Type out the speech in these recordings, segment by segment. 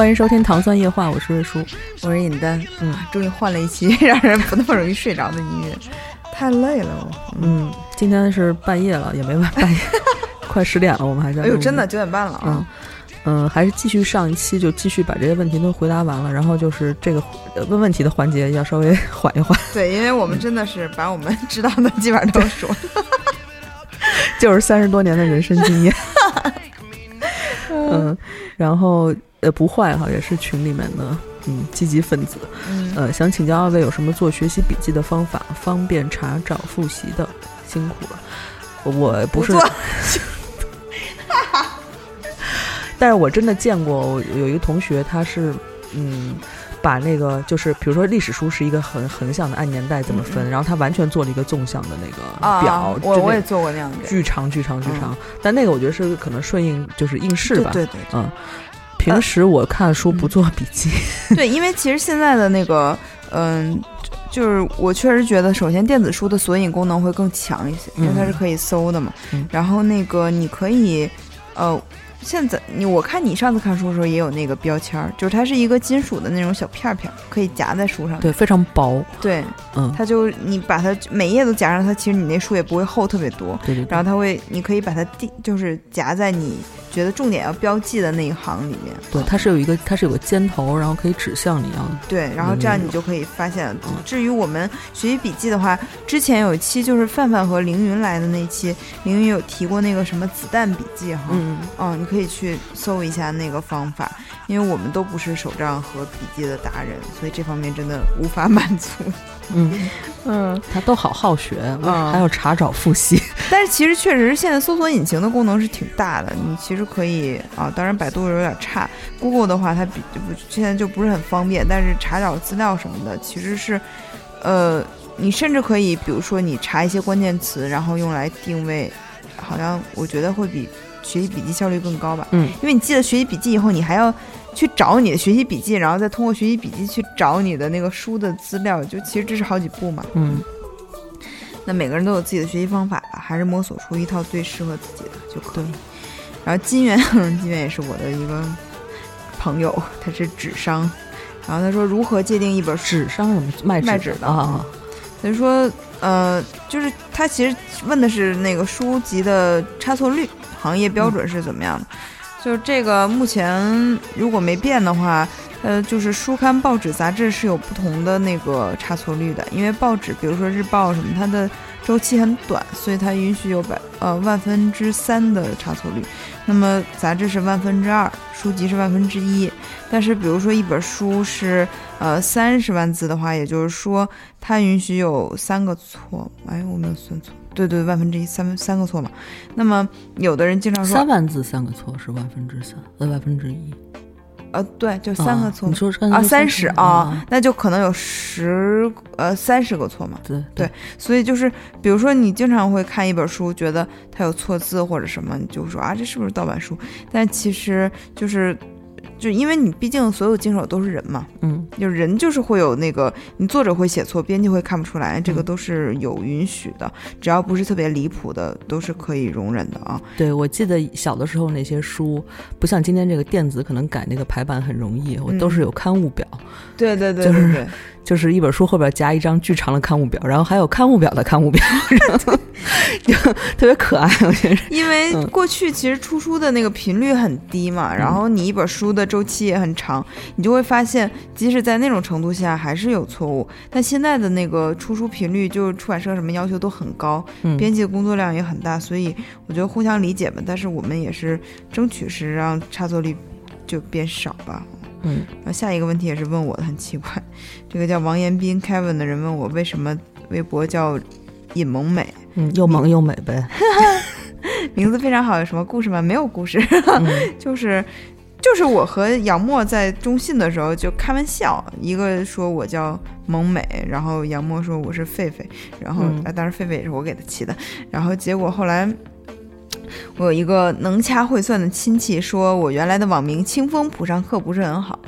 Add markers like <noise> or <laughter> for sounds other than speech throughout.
欢迎收听《糖蒜夜话》，我是瑞叔。我是尹丹，嗯，终于换了一期 <laughs> 让人不那么容易睡着的音乐，太累了我。嗯，今天是半夜了，也没半半夜，<laughs> 快十点了，我们还在。哎呦，真的，九点半了嗯啊！嗯，还是继续上一期，就继续把这些问题都回答完了，然后就是这个呃问问题的环节要稍微缓一缓，<laughs> 对，因为我们真的是把我们知道的基本上都说了。就是三十多年的人生经验。嗯，然后呃不坏哈，也是群里面的嗯积极分子。嗯，呃，想请教二位有什么做学习笔记的方法，方便查找复习的？辛苦了，我不是 <laughs> 但是我真的见过，我有一个同学，他是嗯。把那个就是，比如说历史书是一个横横向的，按年代怎么分，然后他完全做了一个纵向的那个啊表，我我也做过那样的。巨长巨长巨长，但那个我觉得是可能顺应就是应试吧，对对对嗯。平时我看书不做笔记，<laughs> 对，因为其实现在的那个，嗯，就是我确实觉得，首先电子书的索引功能会更强一些，因为它是可以搜的嘛。嗯然后那个你可以，呃。现在你我看你上次看书的时候也有那个标签儿，就是它是一个金属的那种小片片儿，可以夹在书上。对，非常薄，对，嗯，它就你把它每页都夹上，它其实你那书也不会厚特别多。对对对然后它会，你可以把它定，就是夹在你觉得重点要标记的那一行里面。对，它是有一个它是有个尖头，然后可以指向你啊对，然后这样你就可以发现。至于我们学习笔记的话，之前有一期就是范范和凌云来的那期，凌云有提过那个什么子弹笔记哈，嗯，哦，你可以去搜一下那个方法，因为我们都不是手账和笔记的达人，所以这方面真的无法满足。嗯嗯，他都好好学，嗯还要查找复习。但是其实确实现在搜索引擎的功能是挺大的，你其实可以啊，当然百度有点差，Google 的话它比不现在就不是很方便，但是查找资料什么的其实是，呃，你甚至可以比如说你查一些关键词，然后用来定位，好像我觉得会比学习笔记效率更高吧。嗯，因为你记了学习笔记以后，你还要去找你的学习笔记，然后再通过学习笔记去找你的那个书的资料，就其实这是好几步嘛。嗯，那每个人都有自己的学习方法吧，还是摸索出一套最适合自己的就可以。然后金源，金源也是我的一个朋友，他是纸商，然后他说如何界定一本书，纸商什么卖卖纸的纸啊？他就说呃，就是他其实问的是那个书籍的差错率，行业标准是怎么样的？就这个目前如果没变的话，呃，就是书刊、报纸、杂志是有不同的那个差错率的，因为报纸，比如说日报什么，它的周期很短，所以它允许有百呃万分之三的差错率。那么杂志是万分之二，书籍是万分之一。但是比如说一本书是呃三十万字的话，也就是说它允许有三个错。哎，我没有算错。对对，万分之一，三分三个错嘛。那么有的人经常说三万字三个错是万分之三，呃，万分之一。呃，对，就三个错。啊你说是啊，三十啊啊，？那就可能有十呃三十个错嘛。对对，所以就是，比如说你经常会看一本书，觉得它有错字或者什么，你就说啊，这是不是盗版书？但其实就是，就因为你毕竟所有经手都是人嘛，嗯，就人就是会有那个，你作者会写错，编辑会看不出来，这个嗯。都是有允许的，只要不是特别离谱的，都是可以容忍的啊。对，我记得小的时候那些书，不像今天这个电子可能改那个排版很容易，我都是有刊物表，对对对对对，就是一本书后边夹一张巨长的刊物表，然后还有刊物表的刊物表，然后就特别可爱，我觉得。因为嗯过去其实出书的那个频率很低嘛，然后你一本书的周期也很长，你就会发现，即使在那种程度下还是有错误。但现在的那个出书频率，就是出版社什么要求都很高，嗯编辑的工作量也很大，所以我觉得互相理解吧。但是我们也是争取是让差错率就变少吧。嗯然后下一个问题也是问我的，很奇怪，这个叫王延斌 Kevin 的人问我为什么微博叫尹萌美，嗯，又萌又美呗。<laughs> 名字非常好。有什么故事吗？没有故事，嗯 <laughs> 就是就是我和杨默在中信的时候就开玩笑，一个说我叫萌美，然后杨默说我是狒狒，然后、嗯啊，当然狒狒也是我给他起的，然后结果后来。我有一个能掐会算的亲戚说，我原来的网名“清风浦上课”不是很好，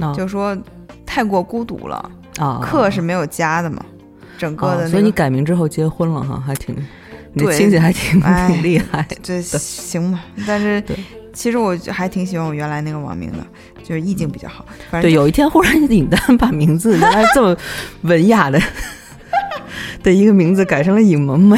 啊就说太过孤独了，啊，课是没有加的嘛，整个的、那个啊所以你改名之后结婚了哈，还挺，你亲戚还挺哎挺厉害。这行吧，但是其实我还挺喜欢我原来那个网名的，就是意境比较好。反正对，有一天忽然尹丹 <laughs> 把名字原来这么文雅的的一个名字改成了尹萌美，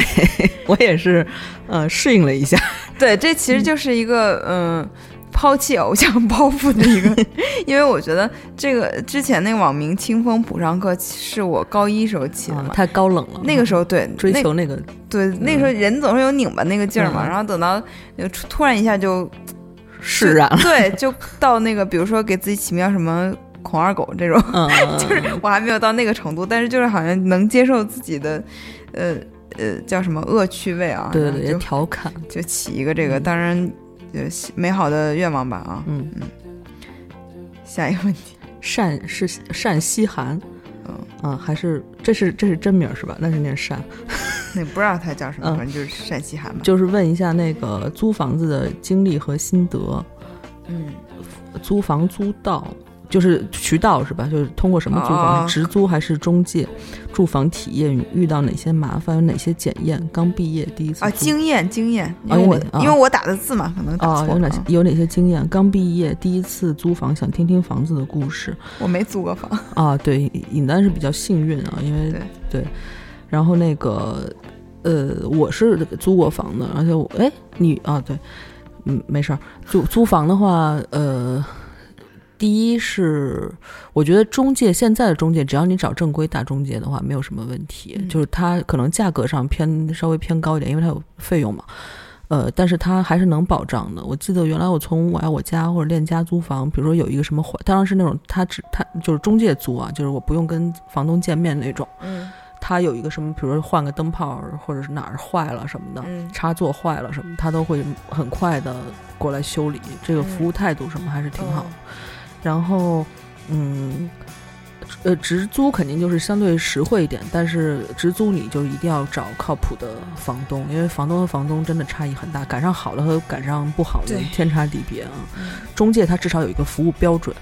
我也是呃适应了一下。<laughs> 对，这其实就是一个嗯。抛弃偶像包袱的一个，<laughs> 因为我觉得这个之前那个网名“清风补上课”是我高一时候起的啊嘛，太高冷了，那个时候对追求那个对那个时候人总是有拧巴那个劲儿嘛，嗯然后等到那个突突然一下就释然了。对，就到那个比如说给自己起名叫什么孔二狗这种，嗯，<laughs> 就是我还没有到那个程度，但是就是好像能接受自己的，呃呃，叫什么恶趣味啊？对对对，调侃，就起一个这个，嗯当然，呃，美好的愿望吧啊。嗯嗯，下一个问题，善是善西寒，嗯啊，还是这是这是真名是吧？那是念善，<laughs> 那不知道他叫什么，嗯反正就是善西寒嘛。就是问一下那个租房子的经历和心得，嗯，租房租到。就是渠道是吧？就是通过什么租房？直租还是中介？住房体验遇到哪些麻烦？有哪些检验？刚毕业第一次啊，经验经验，因哦为我、因为我打的字嘛，可能打哦，错了、有哪些有哪些经验？刚毕业第一次租房，想听听房子的故事我没租过房。啊。对，尹丹是比较幸运啊，因为对然后那个呃，我是租过房的，而且我哎你啊对，嗯没事儿，租租房的话，呃。第一是，我觉得中介现在的中介，只要你找正规大中介的话，没有什么问题。嗯就是它可能价格上偏稍微偏高一点，因为它有费用嘛。呃，但是它还是能保障的。我记得原来我从我爱我家或者链家租房，比如说有一个什么坏，当然是那种他只他就是中介租啊，就是我不用跟房东见面那种。嗯他有一个什么，比如说换个灯泡或者是哪儿坏了什么的，嗯插座坏了什么，他都会很快的过来修理。这个服务态度什么还是挺好的。然后，嗯，呃，直租肯定就是相对实惠一点，但是直租你就一定要找靠谱的房东，因为房东和房东真的差异很大，赶上好的和赶上不好的天差地别啊。嗯中介它至少有一个服务标准。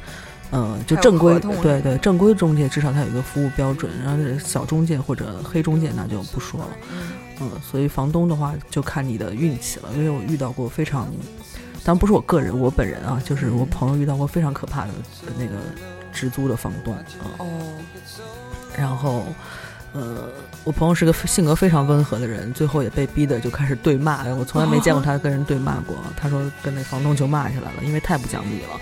呃，就正规合同对对正规中介至少它有一个服务标准，然后小中介或者黑中介那就不说了。嗯嗯，所以房东的话就看你的运气了，因为我遇到过非常，当然不是我个人，我本人啊，就是我朋友遇到过非常可怕的那个直租的房东啊、哦，然后。呃，我朋友是个性格非常温和的人，最后也被逼的就开始对骂。我从来没见过他跟人对骂过。他说跟那房东就骂起来了，因为太不讲理了。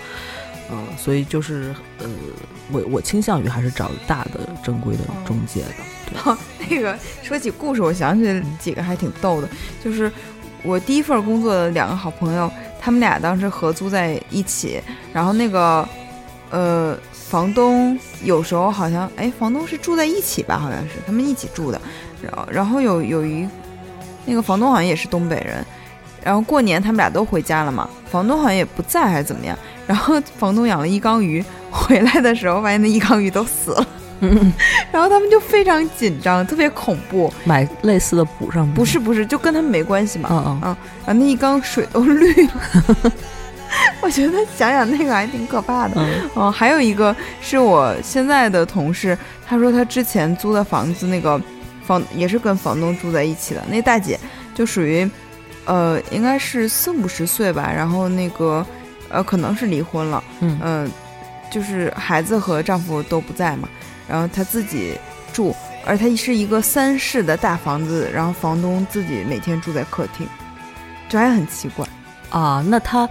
嗯、所以就是呃，我我倾向于还是找大的正规的中介的。<laughs> 那个说起故事，我想起几个还挺逗的，就是我第一份工作的两个好朋友，他们俩当时合租在一起，然后那个呃房东有时候好像哎房东是住在一起吧，好像是他们一起住的，然后然后有有一那个房东好像也是东北人。然后过年他们俩都回家了嘛，房东好像也不在还是怎么样。然后房东养了一缸鱼，回来的时候发现那一缸鱼都死了，嗯，<laughs> 然后他们就非常紧张，特别恐怖。买类似的补上不是不是，就跟他们没关系嘛。嗯嗯啊，然后那一缸水都绿了。<laughs> 我觉得想想那个还挺可怕的。嗯哦，还有一个是我现在的同事，他说他之前租的房子，那个房也是跟房东住在一起的。那大姐就属于，呃，应该是四五十岁吧，然后那个，呃，可能是离婚了，嗯嗯、就是孩子和丈夫都不在嘛，然后他自己住，而他是一个三室的大房子，然后房东自己每天住在客厅，就还很奇怪。啊，那他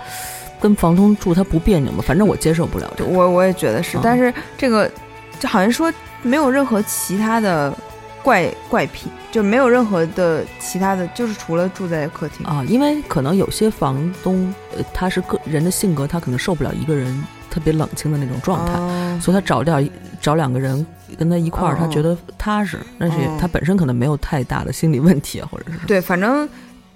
跟房东住他不别扭吗？反正我接受不了这个。我我也觉得是，嗯但是这个就好像说没有任何其他的怪怪癖，就没有任何的其他的，就是除了住在客厅。啊，因为可能有些房东，呃，他是个人的性格，他可能受不了一个人特别冷清的那种状态，哦所以他找掉找两个人跟他一块儿，哦他觉得踏实，但是他本身可能没有太大的心理问题啊，或者是对，反正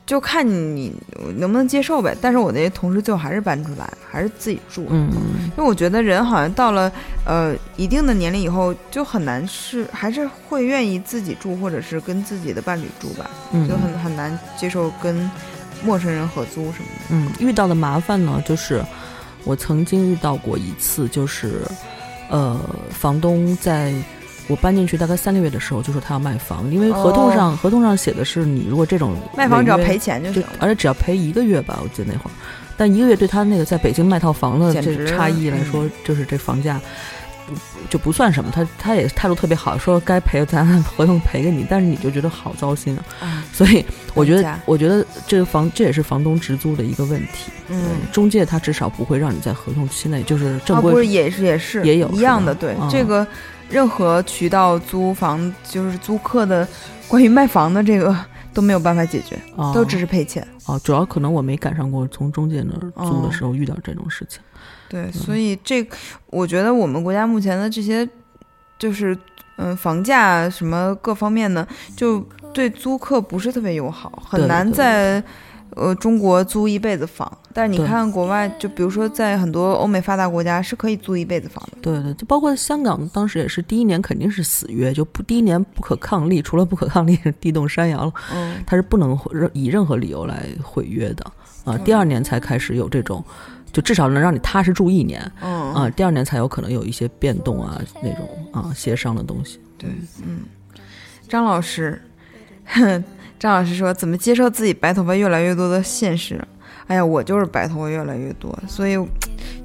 就看你能不能接受呗。但是我那些同事最后还是搬出来，还是自己住。嗯因为我觉得人好像到了呃一定的年龄以后，就很难是还是会愿意自己住，或者是跟自己的伴侣住吧，嗯就很很难接受跟陌生人合租什么的。嗯，遇到的麻烦呢，就是我曾经遇到过一次，就是呃，房东在我搬进去大概三个月的时候就说他要卖房，因为合同上、合同上写的是你如果这种哦卖房只要赔钱就就行了。而且只要赔一个月吧，我记得那会儿，但一个月对他那个在北京卖套房的这差异来说，就是这房价。不就不算什么，他他也态度特别好，说该赔咱按合同赔给你，但是你就觉得好糟心啊。啊所以我觉得，我觉得这个房这也是房东直租的一个问题。嗯，中介他至少不会让你在合同期内，就是正啊，规、不是也是也是也有一样的，对嗯这个任何渠道租房就是租客的关于卖房的这个都没有办法解决，哦都只是赔钱。哦，主要可能我没赶上过从中介那儿租的哦时候遇到这种事情。对，所以这我觉得我们国家目前的这些就是嗯房价什么各方面呢，就对租客不是特别友好，很难在。呃，中国租一辈子房，但是你看国外，就比如说在很多欧美发达国家是可以租一辈子房的。对对，就包括香港当时也是第一年肯定是死约，就不第一年不可抗力，除了不可抗力是地动山摇了，嗯，它是不能任以任何理由来毁约的啊。第二年才开始有这种，就至少能让你踏实住一年嗯啊。第二年才有可能有一些变动啊，那种啊协商的东西。对，嗯，张老师，张老师说怎么接受自己白头发越来越多的现实？哎呀，我就是白头发越来越多，所以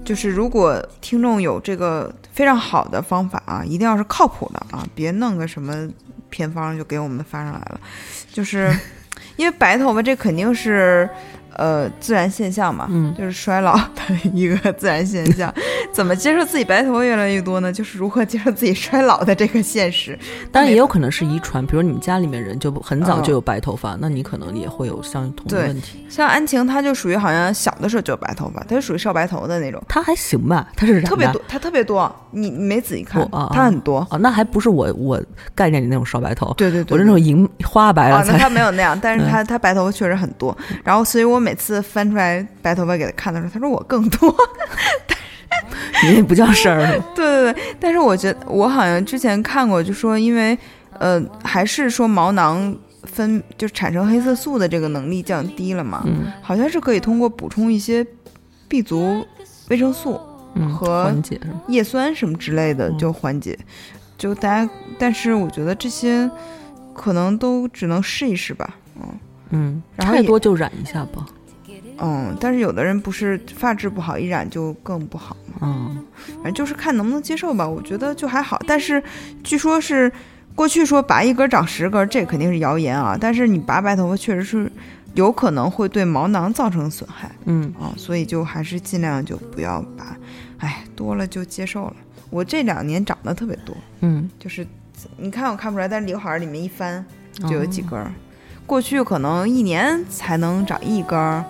就是如果听众有这个非常好的方法啊，一定要是靠谱的啊，别弄个什么偏方就给我们发上来了，就是 <laughs> 因为白头发这肯定是呃自然现象嘛，嗯就是衰老的一个自然现象。<laughs> 怎么接受自己白头发越来越多呢？就是如何接受自己衰老的这个现实。当然也有可能是遗传，比如你们家里面人就很早嗯就有白头发，那你可能也会有相同的问题。像安晴，她就属于好像小的时候就有白头发，她就属于少白头的那种，她还行吧，她是染特别多，她特别多。你你没仔细看她很多。哦，那还不是我我概念里那种少白头，对对对，我是那种银花白了，啊那才、她没有那样，但是她 <laughs> 她白头发确实很多。然后，所以我每次翻出来白头发给他看的时候，他说我更多。<laughs> 你那不叫事儿。<laughs> 对对对，但是我觉得我好像之前看过，就说因为呃，还是说毛囊分就产生黑色素的这个能力降低了嘛，嗯好像是可以通过补充一些 B 族维生素、嗯，和？叶酸什么之类的嗯就缓解。就大家，但是我觉得这些可能都只能试一试吧，嗯嗯，然后太多就染一下吧。嗯，但是有的人不是发质不好，一染就更不好嘛。嗯反正就是看能不能接受吧，我觉得就还好。但是据说是过去说拔一根长十根，这肯定是谣言啊。但是你拔白头发确实是有可能会对毛囊造成损害嗯啊，所以就还是尽量就不要拔。哎，多了就接受了。我这两年长得特别多，嗯，就是你看我看不出来，但是刘海儿里面一翻就有几哦根儿。过去可能一年才能长一根儿，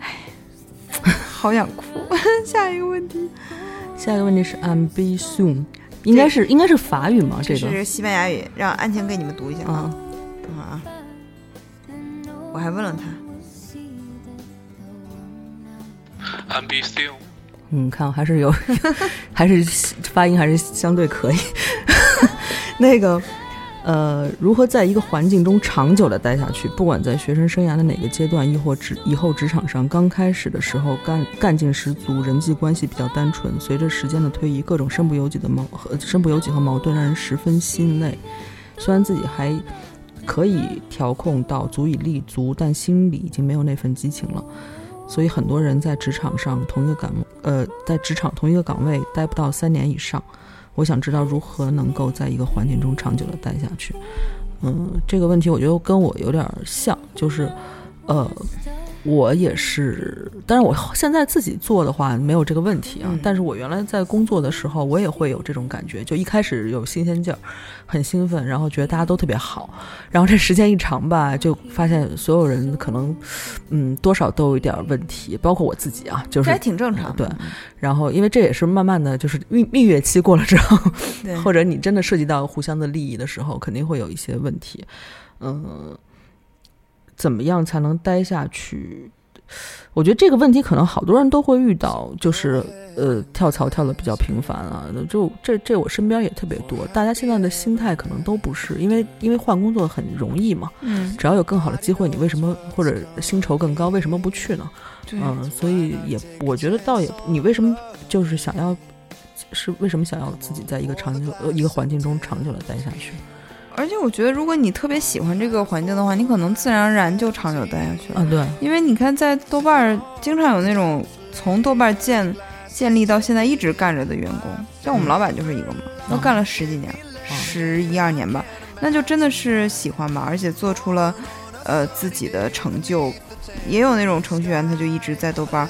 哎，<laughs> 好想哭。<laughs> 下一个问题，下一个问题是 ambition，应该是应该是法语吗？这这个是西班牙语，让安晴给你们读一下啊。啊，等会儿啊，我还问了他，ambition，嗯，看还是有，<laughs> 还是发音还是相对可以。那个，呃，如何在一个环境中长久的待下去？不管在学生生涯的哪个阶段，亦或职以后职场上，刚开始的时候干干劲十足，人际关系比较单纯。随着时间的推移，各种身不由己的矛和身不由己和矛盾让人十分心累。虽然自己还可以调控到足以立足，但心里已经没有那份激情了。所以很多人在职场上同一个岗，呃，在职场同一个岗位待不到三年以上。我想知道如何能够在一个环境中长久的待下去。嗯，这个问题我觉得跟我有点像，就是，呃，我也是，但是我现在自己做的话没有这个问题啊。嗯但是我原来在工作的时候，我也会有这种感觉，就一开始有新鲜劲儿，很兴奋，然后觉得大家都特别好，然后这时间一长吧，就发现所有人可能，嗯，多少都有一点儿问题，包括我自己啊，就是这还挺正常对。然后，因为这也是慢慢的就是蜜蜜月期过了之后，或者你真的涉及到互相的利益的时候，肯定会有一些问题。嗯，怎么样才能待下去？我觉得这个问题可能好多人都会遇到，就是呃跳槽跳的比较频繁啊，就这这我身边也特别多。大家现在的心态可能都不是，因为因为换工作很容易嘛，嗯，只要有更好的机会，你为什么或者薪酬更高，为什么不去呢？对，嗯，所以也我觉得倒也，你为什么就是想要，是为什么想要自己在一个长久呃一个环境中长久的待下去？而且我觉得，如果你特别喜欢这个环境的话，你可能自然而然就长久待下去了。啊，对，因为你看，在豆瓣儿经常有那种从豆瓣建建立到现在一直干着的员工，像我们嗯老板就是一个嘛，都干了十几年，十一二年吧，那就真的是喜欢吧，而且做出了呃自己的成就。也有那种程序员，他就一直在豆瓣儿，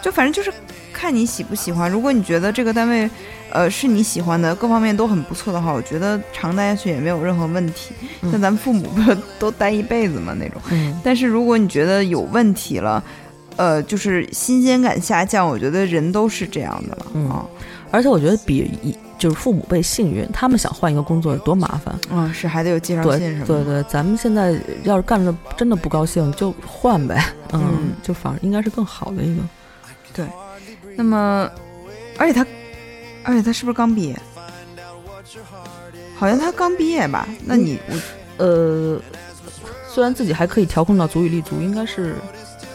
就反正就是看你喜不喜欢。如果你觉得这个单位，呃，是你喜欢的，各方面都很不错的话，我觉得长待下去也没有任何问题。嗯像咱们父母不都待一辈子嘛那种。嗯但是如果你觉得有问题了，呃，就是新鲜感下降，我觉得人都是这样的了嗯啊。而且我觉得比一就是父母辈幸运，他们想换一个工作多麻烦。嗯，是还得有介绍对信什么的。对对，咱们现在要是干着真的不高兴，就换呗，嗯，嗯就反而应该是更好的一个。对那么，而且他，而且他是不是刚毕业？好像他刚毕业吧？那你我呃，虽然自己还可以调控到足以立足，应该是，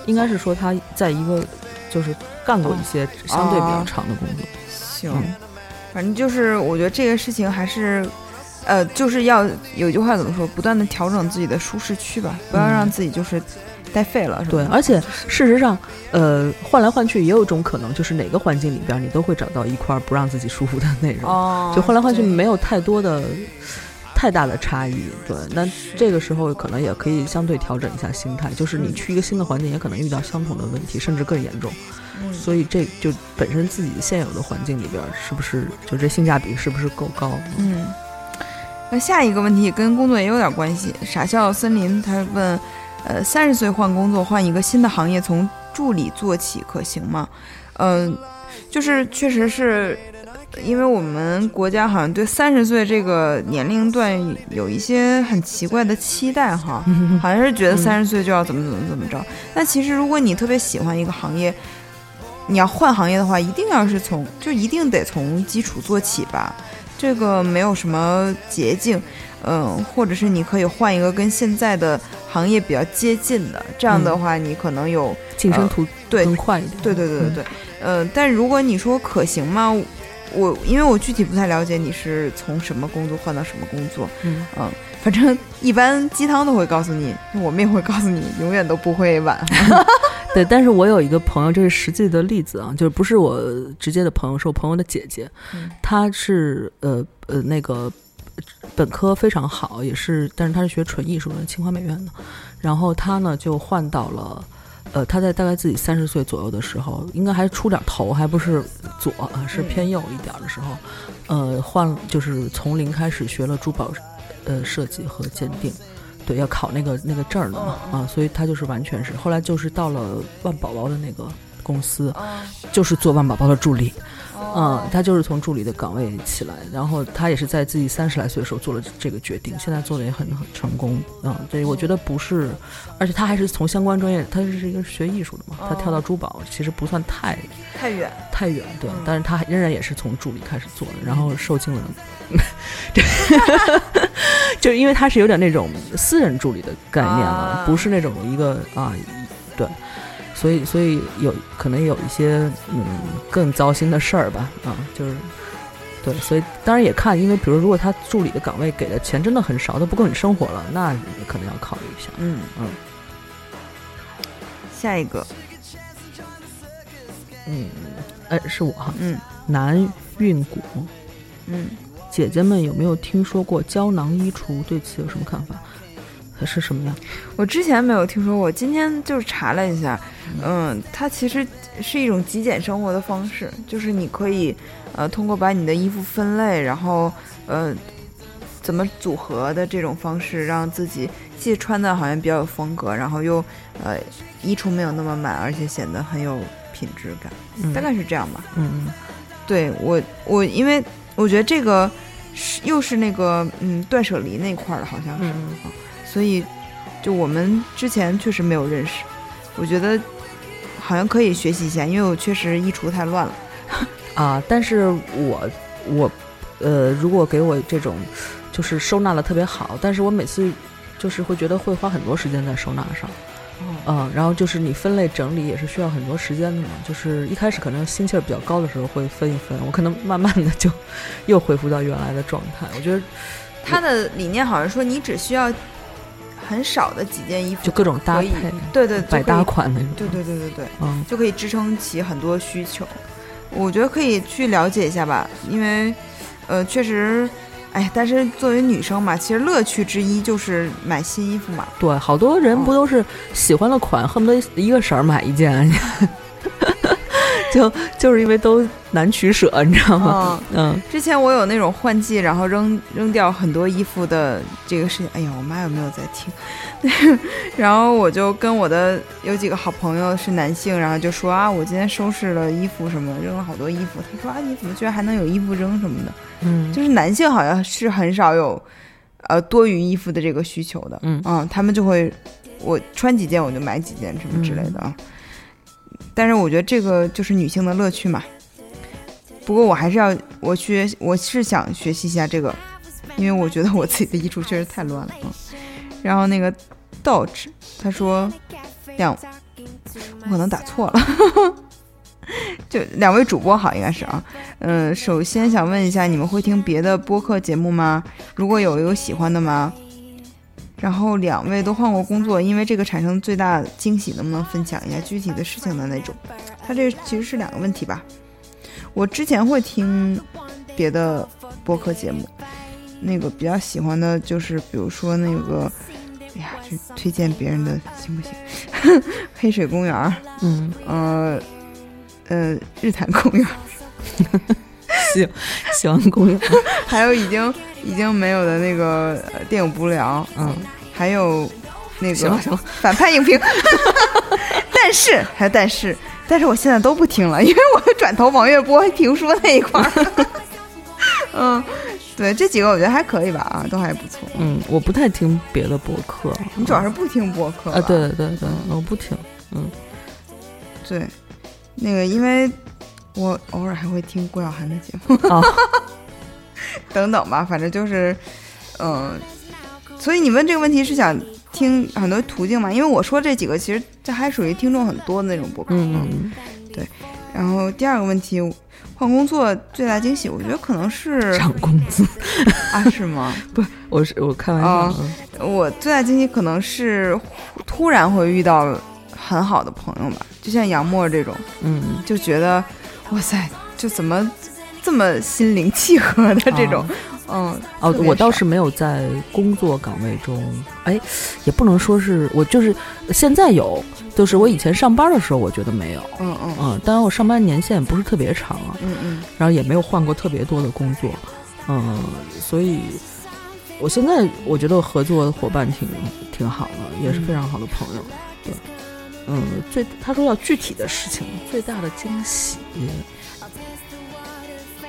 应该是说他在一个就是干过一些相对比较长的工作。行嗯，反正就是我觉得这个事情还是。呃，就是要有句话怎么说？不断的调整自己的舒适区吧，不要嗯让自己就是待废了。是吧对，而且事实上，呃，换来换去也有一种可能，就是哪个环境里边你都会找到一块不让自己舒服的内容。哦，<laughs> 就换来换去没有太多的太大的差异。对，那这个时候可能也可以相对调整一下心态，就是你去一个新的环境，也可能遇到相同的问题，甚至更严重。嗯所以这就本身自己现有的环境里边，是不是就这性价比是不是够高？嗯，那下一个问题跟工作也有点关系。傻笑森林他问，呃，三十岁换工作，换一个新的行业，从助理做起可行吗？嗯、就是确实是。因为我们国家好像对三十岁这个年龄段有一些很奇怪的期待哈，好像是觉得三十岁就要怎么怎么怎么着。那其实如果你特别喜欢一个行业，你要换行业的话，一定要是从就一定得从基础做起吧。这个没有什么捷径，嗯，或者是你可以换一个跟现在的行业比较接近的，这样的话你可能有、晋升途对更快一点。对对对对对，嗯、但如果你说可行吗？我因为我具体不太了解你是从什么工作换到什么工作，嗯嗯，反正一般鸡汤都会告诉你，我们也会告诉你，永远都不会晚。对，但是我有一个朋友，这是实际的例子啊，就是不是我直接的朋友，是我朋友的姐姐，嗯她是呃呃那个本科非常好，也是，但是他是学纯艺术的，清华美院的，然后他呢就换到了。呃，他在大概自己三十岁左右的时候，应该还出点头，还不是左，啊是偏右一点儿的时候，呃，换就是从零开始学了珠宝，呃，设计和鉴定，对，要考那个那个证儿的嘛，啊，所以他就是完全是，后来就是到了万宝宝的那个公司，就是做万宝宝的助理，嗯，他就是从助理的岗位起来，然后他也是在自己三十来岁的时候做了这个决定，现在做的也很很成功，嗯，对我觉得不是，而且他还是从相关专业，他是一个学艺术的嘛，他跳到珠宝其实不算太太远，太远，对，嗯。但是他仍然也是从助理开始做的，然后受尽了，对 <laughs> 就因为他是有点那种私人助理的概念了，啊。不是那种一个啊，一对，所以所以有可能有一些嗯更糟心的事儿吧，啊，就是。对，所以当然也看，因为比如如果他助理的岗位给的钱真的很少，都不够你生活了，那你可能要考虑一下。嗯嗯。下一个，嗯，哎，是我哈，嗯南韵谷，嗯，姐姐们有没有听说过胶囊衣橱？对此有什么看法？是什么呀？我之前没有听说过，今天就是查了一下，嗯，它其实是一种极简生活的方式，就是你可以，呃，通过把你的衣服分类，然后，呃，怎么组合的这种方式，让自己既穿的好像比较有风格，然后又，呃，衣橱没有那么满，而且显得很有品质感，嗯大概是这样吧。嗯嗯对我，我因为我觉得这个是又是那个嗯断舍离那块儿的，好像是。嗯所以就我们之前确实没有认识，我觉得好像可以学习一下，因为我确实衣橱太乱了。啊，但是我我呃，如果给我这种就是收纳的特别好，但是我每次就是会觉得会花很多时间在收纳上。嗯，然后就是你分类整理也是需要很多时间的嘛。就是一开始可能心气儿比较高的时候会分一分，我可能慢慢的就 <laughs> 又恢复到原来的状态。我觉得他的理念好像说你只需要很少的几件衣服，就各种搭配，对对百搭，款那种。就可以对对对对对，嗯就可以支撑起很多需求。我觉得可以去了解一下吧，因为呃确实。哎，但是作为女生嘛，其实乐趣之一就是买新衣服嘛。对，好多人不都是喜欢的款，恨不得一个色儿买一件，就就是因为都难取舍，你知道吗？嗯，嗯之前我有那种换季，然后扔扔掉很多衣服的这个事情。哎呀，我妈有没有在听？<laughs> 然后我就跟我的有几个好朋友是男性，然后就说啊，我今天收拾了衣服什么，扔了好多衣服。他说啊，你怎么居然还能有衣服扔什么的？嗯，就是男性好像是很少有呃多余衣服的这个需求的。嗯他们就会我穿几件我就买几件什么之类的啊。但是我觉得这个就是女性的乐趣嘛。不过我还是要我去，我是想学习一下这个，因为我觉得我自己的衣橱确实太乱了。嗯，然后那个 Dodge 他说两，我可能打错了，<laughs> 就两位主播好应该是啊。嗯，首先想问一下，你们会听别的播客节目吗？如果有，有喜欢的吗？然后两位都换过工作，因为这个产生最大惊喜，能不能分享一下具体的事情的那种？他这其实是两个问题吧。我之前会听别的播客节目，那个比较喜欢的就是，比如说那个，哎呀，这推荐别人的行不行？<laughs> 黑水公园儿，嗯，呃呃，日坛公园儿，<laughs> 喜 <laughs> 喜欢公园，<laughs> 还有已经已经没有的那个呃电影不聊，嗯，还有那个行了行了，反派影评。<laughs> 但是还有但是，但是我现在都不听了，因为我转投王月波评书那一块儿。嗯，对，这几个我觉得还可以吧，啊，都还不错。嗯，我不太听别的播客，你主要是不听播客啊，对对对对，我不听，嗯对，那个因为我偶尔还会听郭晓涵的节目，哦，<laughs> 等等吧，反正就是，嗯、所以你问这个问题是想听很多途径嘛？因为我说这几个其实这还属于听众很多的那种播客。嗯嗯然后第二个问题，换工作最大惊喜，我觉得可能是嗯，涨工资，<laughs> 啊，是吗？<laughs> 不我是我开玩笑。我最大惊喜可能是突然会遇到很好的朋友吧，就像杨默这种，嗯，就觉得哇塞，就怎么这么心灵契合的这种，嗯，哦，我倒是没有在工作岗位中，哎，也不能说是我就是现在有，就是我以前上班的时候，我觉得没有，嗯嗯。嗯，当然我上班年限不是特别长啊，嗯嗯，然后也没有换过特别多的工作，嗯，所以我现在我觉得合作伙伴挺挺好的，也是非常好的朋友，对，嗯，最他说要具体的事情，最大的惊喜，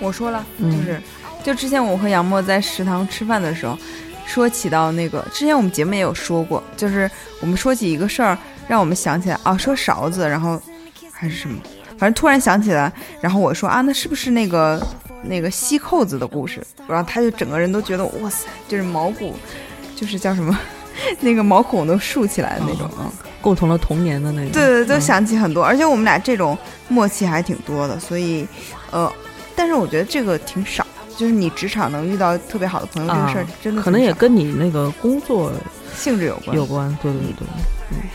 我说了，嗯就是就之前我和杨默在食堂吃饭的时候，说起到那个，之前我们节目也有说过，就是我们说起一个事儿，让我们想起来啊，说勺子，然后还是什么，反正突然想起来，然后我说啊，那是不是那个那个吸扣子的故事？然后他就整个人都觉得哇塞，就是毛骨，就是叫什么，<laughs> 那个毛孔都竖起来的那种啊。共同的童年的那种，对对，都嗯想起很多，而且我们俩这种默契还挺多的，所以，呃，但是我觉得这个挺少，就是你职场能遇到特别好的朋友这个事儿啊，真的可能也跟你那个工作性质有关。有关，对对对，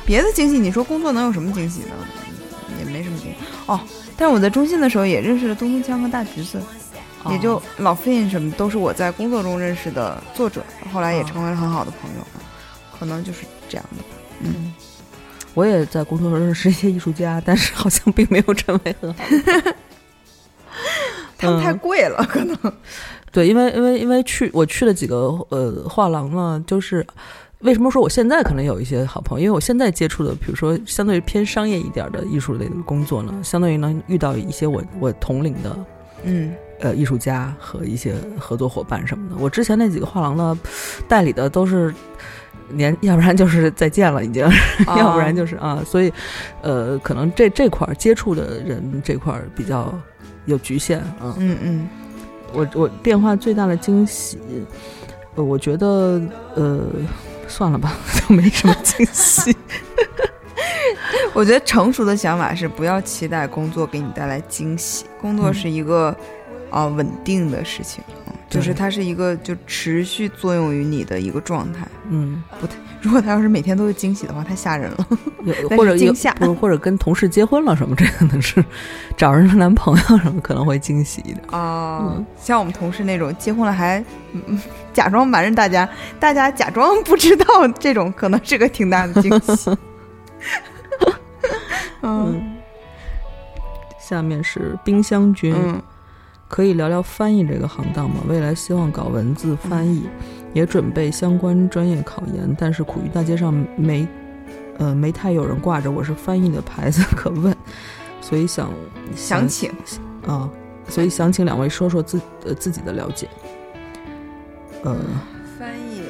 别的惊喜，你说工作能有什么惊喜呢？也没什么惊喜哦。但是我在中信的时候也认识了东东枪和大橘子，也就老 Fin 什么都是我在工作中认识的作者，后来也哦成为了很好的朋友。可能就是这样的。嗯，我也在工作中认识一些艺术家，但是好像并没有成为很好。<laughs> 他们太嗯贵了，可能。对，因为因为因为去我去了几个呃画廊呢，就是为什么说我现在可能有一些好朋友，因为我现在接触的，比如说相对于偏商业一点的艺术类的工作呢，相当于能遇到一些我我同龄的嗯呃艺术家和一些合作伙伴什么的。我之前那几个画廊呢，代理的都是年，要不然就是再见了已经，<laughs> 要不然就是啊，所以呃，可能这这块儿接触的人这块儿比较有局限啊。嗯嗯我我变化最大的惊喜，呃，我觉得呃，算了吧，<laughs> 就没什么惊喜。<laughs> 我觉得成熟的想法是不要期待工作给你带来惊喜，工作嗯是一个啊、稳定的事情，嗯就是它是一个就持续作用于你的一个状态。嗯，不太如果他要是每天都是惊喜的话，太吓人了。<laughs> 或者惊吓或者跟同事结婚了什么，这可能是找人的男朋友什么可能会惊喜一点。哦嗯像我们同事那种结婚了还嗯嗯 <laughs> 假装瞒着大家，大家假装不知道，这种可能是个挺大的惊喜。<laughs> 嗯嗯，下面是冰箱君，嗯可以聊聊翻译这个行当吗？未来希望搞文字翻译，也准备相关专业考研，但是苦于大街上没，呃，没太有人挂着我是翻译的牌子可问，<laughs> 所以想想请啊，所以想请两位说说自呃自己的了解。呃，翻译，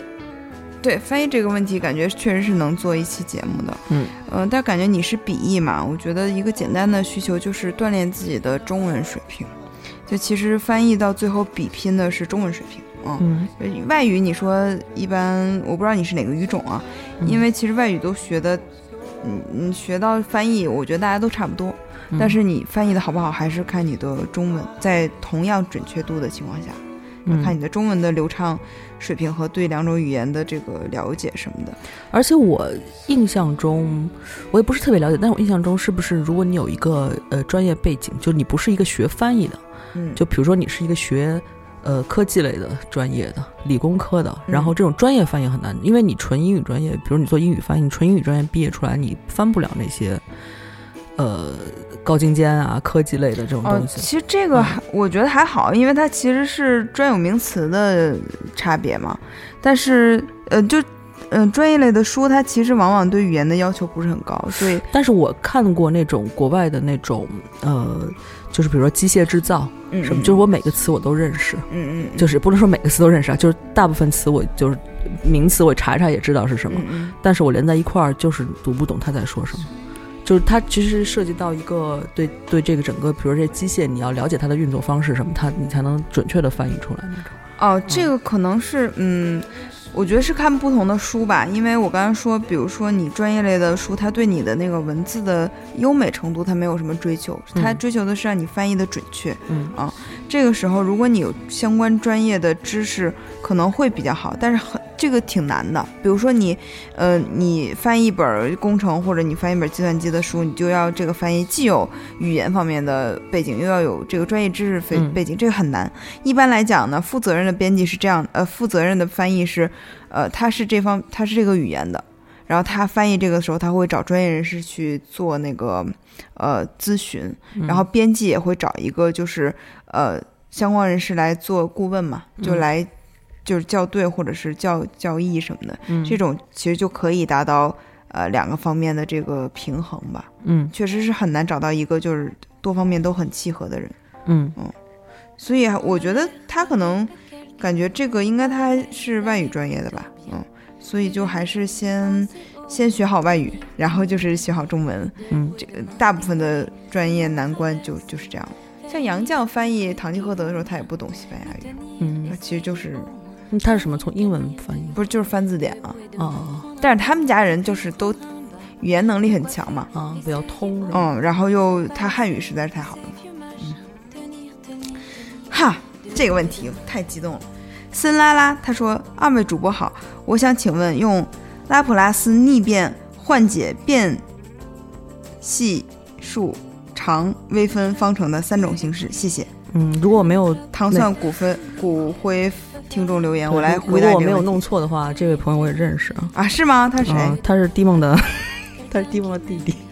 对翻译这个问题，感觉确实是能做一期节目的。嗯，呃，但感觉你是笔译嘛，我觉得一个简单的需求就是锻炼自己的中文水平。就其实翻译到最后比拼的是中文水平。嗯，嗯，外语你说一般，我不知道你是哪个语种啊，嗯因为其实外语都学的，嗯，你学到翻译，我觉得大家都差不多。嗯但是你翻译的好不好，还是看你的中文，在同样准确度的情况下，嗯看你的中文的流畅水平和对两种语言的这个了解什么的。而且我印象中，我也不是特别了解，但是我印象中是不是，如果你有一个呃专业背景，就你不是一个学翻译的，嗯，就比如说你是一个学呃科技类的专业的理工科的，嗯然后这种专业翻译很难，因为你纯英语专业，比如你做英语翻译，你纯英语专业毕业出来，你翻不了那些呃高精尖啊科技类的这种哦东，西。其实这个还我觉得还好，因为它其实是专有名词的差别嘛。但是呃，就嗯、呃专业类的书，它其实往往对语言的要求不是很高，所以但是我看过那种国外的那种呃，就是比如说机械制造嗯什么，就是我每个词我都认识。嗯嗯，就是不能说每个词都认识啊，就是大部分词我就是名词我查查也知道是什么，但是我连在一块儿就是读不懂他在说什么。就是它其实涉及到一个对对这个整个，比如说这机械，你要了解它的运作方式什么，它你才能准确的翻译出来那种。哦，这个可能是嗯。我觉得是看不同的书吧，因为我刚才说，比如说你专业类的书，它对你的那个文字的优美程度，它没有什么追求，它嗯追求的是让你翻译的准确。嗯啊这个时候，如果你有相关专业的知识，可能会比较好，但是很这个挺难的。比如说你，呃，你翻译一本工程或者你翻译一本计算机的书，你就要这个翻译既有语言方面的背景，又要有这个专业知识背嗯背景，这个很难。一般来讲呢，负责任的编辑是这样，呃，负责任的翻译是，呃，他是这方他是这个语言的。然后他翻译这个的时候，他会找专业人士去做那个呃咨询，嗯然后编辑也会找一个就是呃相关人士来做顾问嘛，就嗯来就是校对或者是校校译什么的，嗯这种其实就可以达到呃两个方面的这个平衡吧。嗯确实是很难找到一个就是多方面都很契合的人，嗯所以我觉得他可能感觉这个应该他是外语专业的吧，嗯，所以就还是先。先学好外语，然后就是学好中文，嗯这个大部分的专业难关就就是这样。像杨绛翻译《堂吉诃德》的时候，他也不懂西班牙语，嗯他，其实就是嗯他是什么？从英文翻译？不是就是翻字典啊。哦但是他们家人就是都语言能力很强嘛，啊，比较通是吧？嗯，然后又他汉语实在是太好了，嗯，哈，这个问题太激动了。森拉拉他说：“二位主播好，我想请问用拉普拉斯逆变换解变系数常微分方程的三种形式，谢谢。嗯，如果没有糖蒜骨灰骨灰听众留言，我来回答我没有弄错的话，这位朋友我也认识啊。啊？是吗？他是谁？啊他是迪梦的，<laughs> 他是迪梦的弟弟。<laughs>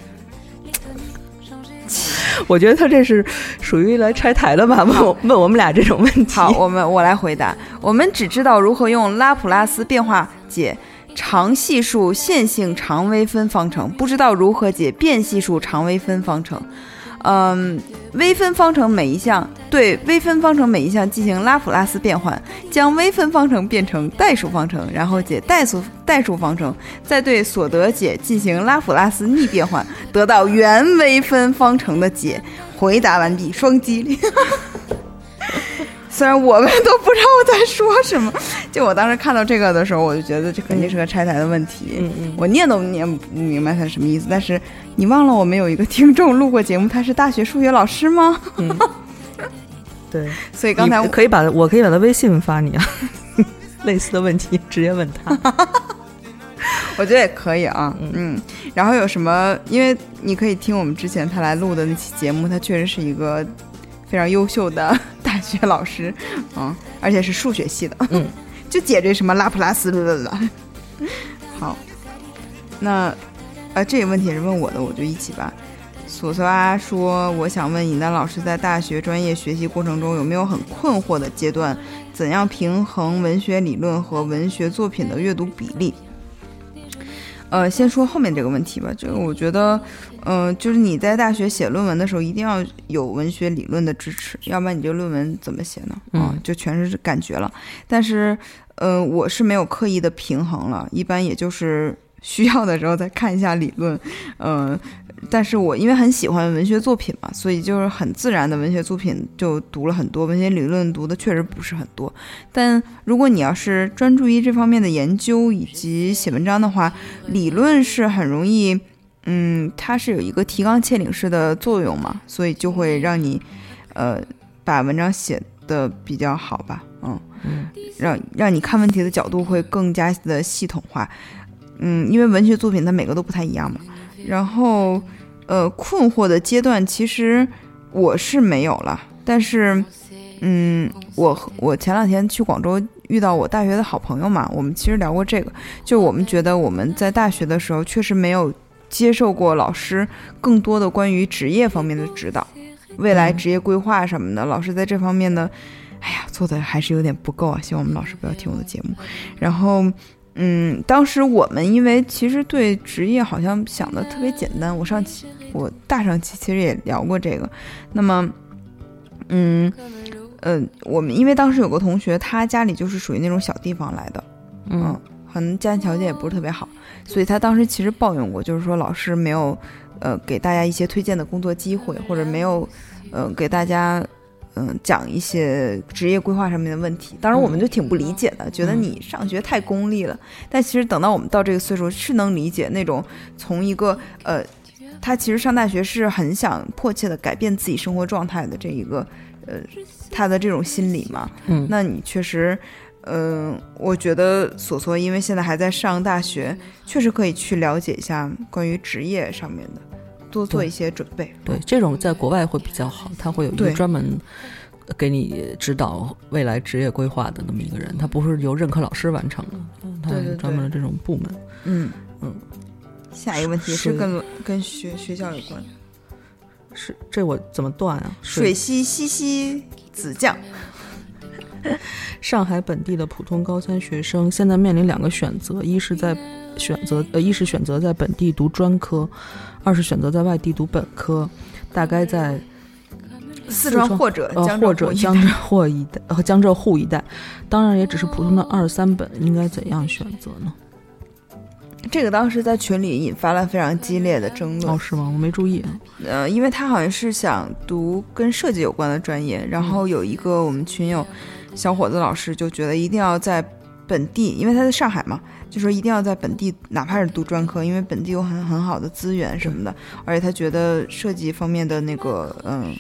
我觉得他这是属于来拆台的吧？问我问我们俩这种问题。好，我们我来回答。我们只知道如何用拉普拉斯变化解常系数线性常微分方程，不知道如何解变系数常微分方程。嗯，微分方程每一项对微分方程每一项进行拉普拉斯变换，将微分方程变成代数方程，然后解代数代数方程，再对所得解进行拉普拉斯逆变换，得到原微分方程的解。回答完毕，双击。<laughs> 虽然我们都不知道我在说什么，<laughs> 就我当时看到这个的时候，我就觉得这肯定是个拆台的问题。嗯嗯，我念都念不明白它什么意思。但是你忘了我们有一个听众录过节目，他是大学数学老师吗？<laughs> 对。所以刚才我可以把我可以把他微信发你啊，<laughs> 类似的问题直接问他。我觉得也可以啊，嗯，然后有什么？因为你可以听我们之前他来录的那期节目，他确实是一个非常优秀的大学老师，嗯，而且是数学系的，嗯，就解这什么拉普拉斯了了。好，那呃，这个问题也是问我的，我就一起吧。索索拉说，我想问尹丹老师，在大学专业学习过程中有没有很困惑的阶段？怎样平衡文学理论和文学作品的阅读比例？呃，先说后面这个问题吧。这个我觉得，嗯、就是你在大学写论文的时候，一定要有文学理论的支持，要不然你这论文怎么写呢？啊、嗯就全是感觉了。但是，呃，我是没有刻意的平衡了，一般也就是需要的时候再看一下理论，嗯、但是我因为很喜欢文学作品嘛，所以就是很自然的文学作品就读了很多，文学理论读的确实不是很多。但如果你要是专注于这方面的研究以及写文章的话，理论是很容易，嗯，它是有一个提纲挈领式的作用嘛，所以就会让你，呃，把文章写的比较好吧，嗯，嗯。让让你看问题的角度会更加的系统化，嗯，因为文学作品它每个都不太一样嘛，然后，呃，困惑的阶段其实我是没有了，但是，嗯，我我前两天去广州遇到我大学的好朋友嘛，我们其实聊过这个，就我们觉得我们在大学的时候确实没有接受过老师更多的关于职业方面的指导，未来嗯职业规划什么的，老师在这方面的，哎呀，做的还是有点不够啊，希望我们老师不要听我的节目。然后，嗯，当时我们因为其实对职业好像想的特别简单，我上期我大上期其实也聊过这个，那么，嗯。呃，我们因为当时有个同学，他家里就是属于那种小地方来的，嗯可能家庭条件也不是特别好，所以他当时其实抱怨过，就是说老师没有，呃，给大家一些推荐的工作机会，或者没有，呃，给大家，嗯、讲一些职业规划上面的问题。当然，我们就挺不理解的，觉得你上学太功利了。但其实等到我们到这个岁数，是能理解那种从一个呃，他其实上大学是很想迫切的改变自己生活状态的这一个，呃，他的这种心理嘛。嗯，那你确实，嗯、我觉得索索因为现在还在上大学，确实可以去了解一下关于职业上面的，多做一些准备。对，这种在国外会比较好，他会有一个专门给你指导未来职业规划的那么一个人，他不是由任课老师完成的，嗯他有专门的这种部门。嗯嗯。下一个问题是是跟跟学学校有关，是这我怎么断啊？水西西西子酱，<laughs> 上海本地的普通高三学生现在面临两个选择：一是在选择呃，一是选择在本地读专科，二是选择在外地读本科。大概在四川或者呃或者江浙沪一带呃江浙沪一带，当然也只是普通的二三本，应该怎样选择呢？这个当时在群里引发了非常激烈的争论哦，。是吗？我没注意啊。呃，因为他好像是想读跟设计有关的专业，然后有一个我们群友小伙子老师就觉得一定要在本地，因为他在上海嘛，就说一定要在本地，哪怕是读专科，因为本地有很很好的资源什么的，而且他觉得设计方面的那个，嗯，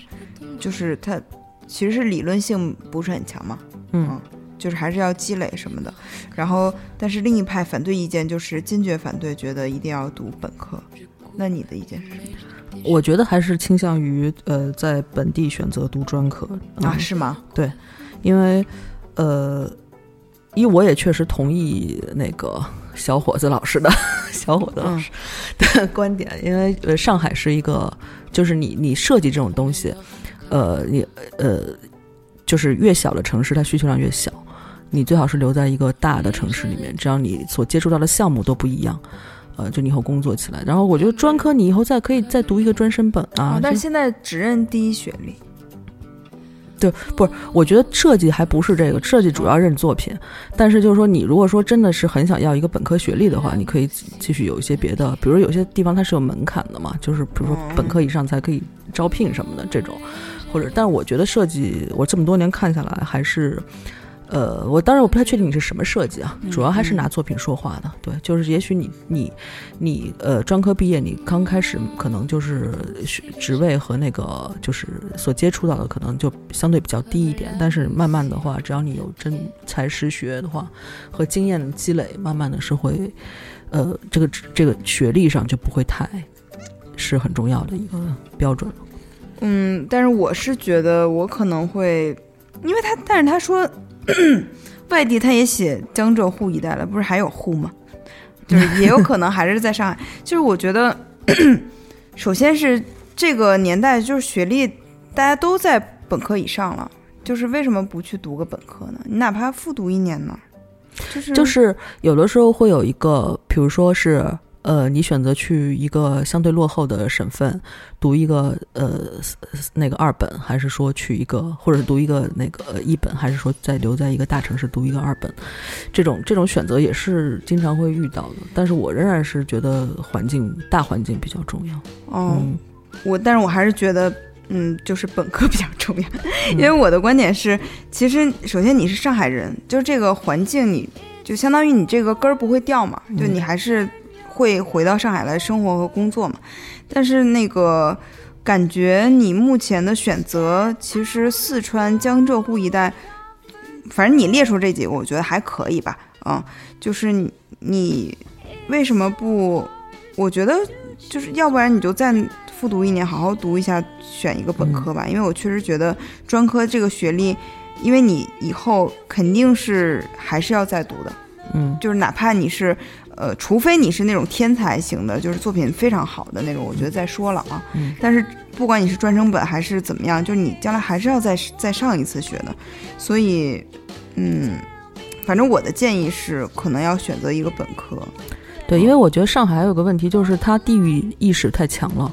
就是他其实是理论性不是很强嘛，嗯就是还是要积累什么的。然后，但是另一派反对意见就是坚决反对，觉得一定要读本科。那你的意见是什么？我觉得还是倾向于呃在本地选择读专科啊，嗯是吗？因为呃，因为我也确实同意那个小伙子老师的 <laughs> 小伙子老师的观点，因为呃上海是一个，就是你你设计这种东西，呃你呃就是越小的城市它需求量越小，你最好是留在一个大的城市里面，这样你所接触到的项目都不一样。呃，就你以后工作起来，然后我觉得专科你以后再可以再读一个专升本啊，这但是现在只认第一学历。对，不是，我觉得设计还不是这个，设计主要认作品。但是就是说，你如果说真的是很想要一个本科学历的话，你可以继续有一些别的，比如有些地方它是有门槛的嘛，就是比如说本科以上才可以招聘什么的这种，或者，但是我觉得设计我这么多年看下来还是。呃，我当然我不太确定你是什么设计啊，主要还是拿作品说话的。对，就是也许你你你呃专科毕业，你刚开始可能就是学职位和那个就是所接触到的可能就相对比较低一点，但是慢慢的话，只要你有真才实学的话和经验的积累，慢慢的是会呃这个这个学历上就不会太是很重要的一个标准。嗯，但是我是觉得我可能会，因为他，但是他说外地他也写江浙沪一带了，不是还有沪吗？就是也有可能还是在上海。<laughs> 就是我觉得，首先是这个年代，就是学历大家都在本科以上了，就是为什么不去读个本科呢？你哪怕复读一年呢？就是就是有的时候会有一个，比如说是呃，你选择去一个相对落后的省份读一个呃那个二本，还是说去一个或者读一个那个呃一本，还是说再留在一个大城市读一个二本，这种这种选择也是经常会遇到的。但是我仍然是觉得环境大环境比较重要。哦，嗯我但是我还是觉得，嗯，就是本科比较重要，因为我的观点是，其实首先你是上海人，就是这个环境你，就相当于你这个根儿不会掉嘛，就你还是会回到上海来生活和工作嘛。但是那个感觉你目前的选择，其实四川江浙沪一带，反正你列出这几个，我觉得还可以吧，嗯，就是你你为什么不？我觉得就是要不然你就再复读一年，好好读一下，选一个本科吧。因为我确实觉得专科这个学历，因为你以后肯定是还是要再读的，嗯就是哪怕你是，呃，除非你是那种天才型的，就是作品非常好的那种，我觉得再说了啊。嗯但是不管你是专升本还是怎么样，就是你将来还是要再再上一次学的，所以，嗯，反正我的建议是，可能要选择一个本科。对，因为我觉得上海还有个问题，就是它地域意识太强了。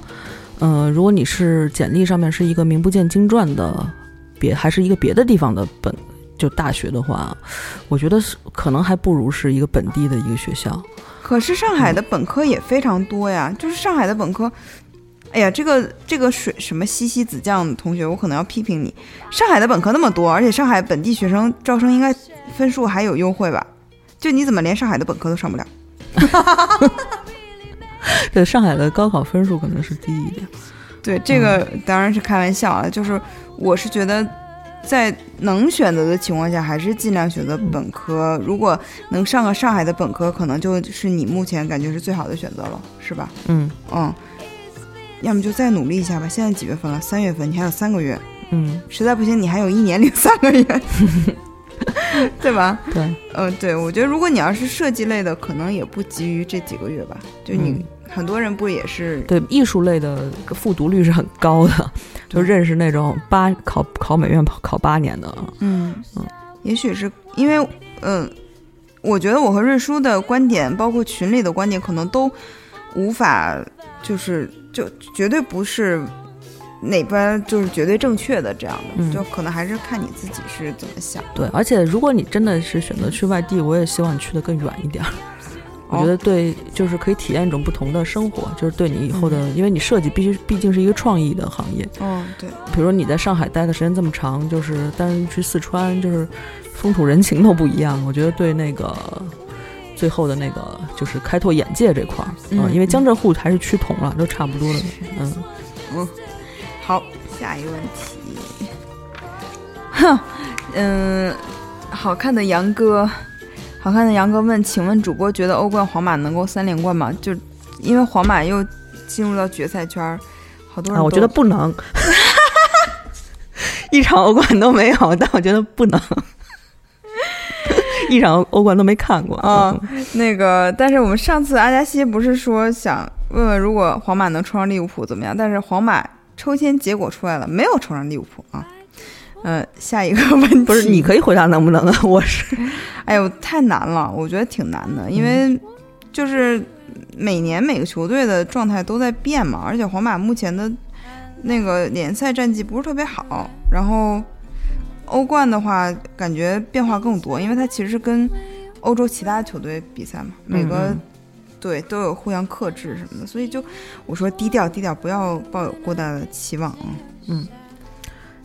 嗯、如果你是简历上面是一个名不见经传的别，还是一个别的地方的本就大学的话，我觉得是可能还不如是一个本地的一个学校。可是上海的本科也非常多呀，就是上海的本科，哎呀，这个这个水什么西西子酱同学，我可能要批评你。上海的本科那么多，而且上海本地学生招生应该分数还有优惠吧？就你怎么连上海的本科都上不了？<laughs> 对，上海的高考分数可能是低一点。对，这个当然是开玩笑啊，就是我是觉得。在能选择的情况下，还是尽量选择本科。如果能上个上海的本科，可能就是你目前感觉是最好的选择了，是吧？嗯嗯，要么就再努力一下吧。现在几月份了？三月份，你还有三个月。嗯，实在不行，你还有一年零三个月，<laughs> 对吧？对，嗯、对，我觉得如果你要是设计类的，可能也不急于这几个月吧。就你、嗯很多人不也是对，艺术类的复读率是很高的，就认识那种八考考美院考考八年的。嗯嗯，也许是因为嗯、我觉得我和瑞叔的观点，包括群里的观点，可能都无法就是就绝对不是哪边就是绝对正确的这样的，嗯就可能还是看你自己是怎么想。对，而且如果你真的是选择去外地，我也希望你去的更远一点儿。我觉得对，就是可以体验一种不同的生活，就是对你以后的，因为你设计必须毕竟是一个创意的行业。嗯，对，比如说你在上海待的时间这么长，就是但是去四川，就是风土人情都不一样。我觉得对那个最后的那个就是开拓眼界这块儿，嗯因为江浙沪还是趋同了，都差不多了。嗯，好，下一个问题。<laughs> 哼，嗯，好看的杨哥，好看的杨哥问，请问主播觉得欧冠皇马能够三连冠吗？就因为皇马又进入到决赛圈好多人都觉得不能，<laughs> 一场欧冠都没有，但我觉得不能，<laughs> 一场欧冠都没看过啊那个，但是我们上次阿加西不是说想问问，如果皇马能冲上利物浦怎么样？但是皇马抽签结果出来了，没有冲上利物浦啊。嗯、下一个问题不是，你可以回答能不能啊？我是 <laughs> 哎呦，太难了，我觉得挺难的，因为就是每年每个球队的状态都在变嘛，而且皇马目前的那个联赛战绩不是特别好，然后欧冠的话感觉变化更多，因为它其实是跟欧洲其他球队比赛嘛，每个嗯队都有互相克制什么的，所以就我说低调低调，不要抱有过大的期望啊。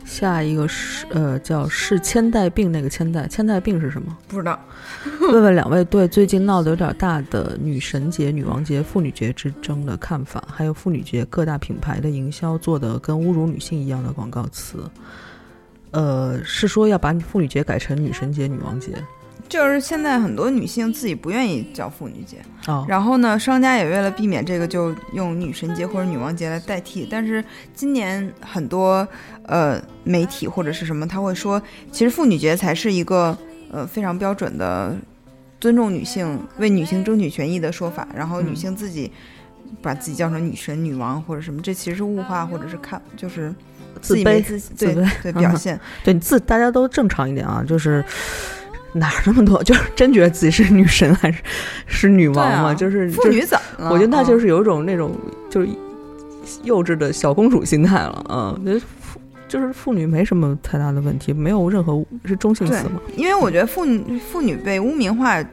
下一个是呃叫是千代病那个千代，千代病是什么？不知道，问问两位对最近闹得有点大的女神节、女王节、妇女节之争的看法，还有妇女节各大品牌的营销做的跟侮辱女性一样的广告词。呃，是说要把妇女节改成女神节、女王节就是现在很多女性自己不愿意叫妇女节。哦，然后呢，商家也为了避免这个，就用女神节或者女王节来代替。但是今年很多呃媒体或者是什么，他会说，其实妇女节才是一个呃非常标准的尊重女性、为女性争取权益的说法。然后女嗯性自己把自己叫成女神、女王或者什么，这其实是物化或者是看就是自卑对自卑对表现。<laughs> 对你自大家都正常一点啊，就是哪儿那么多，<laughs> 就是真觉得自己是女神还是是女王吗？啊就是妇女怎么了？我觉得那就嗯是有一种那种就是幼稚的小公主心态了，嗯，我觉得妇就是妇女没什么太大的问题，没有任何是中性词嘛，因为我觉得妇女妇女被污名化，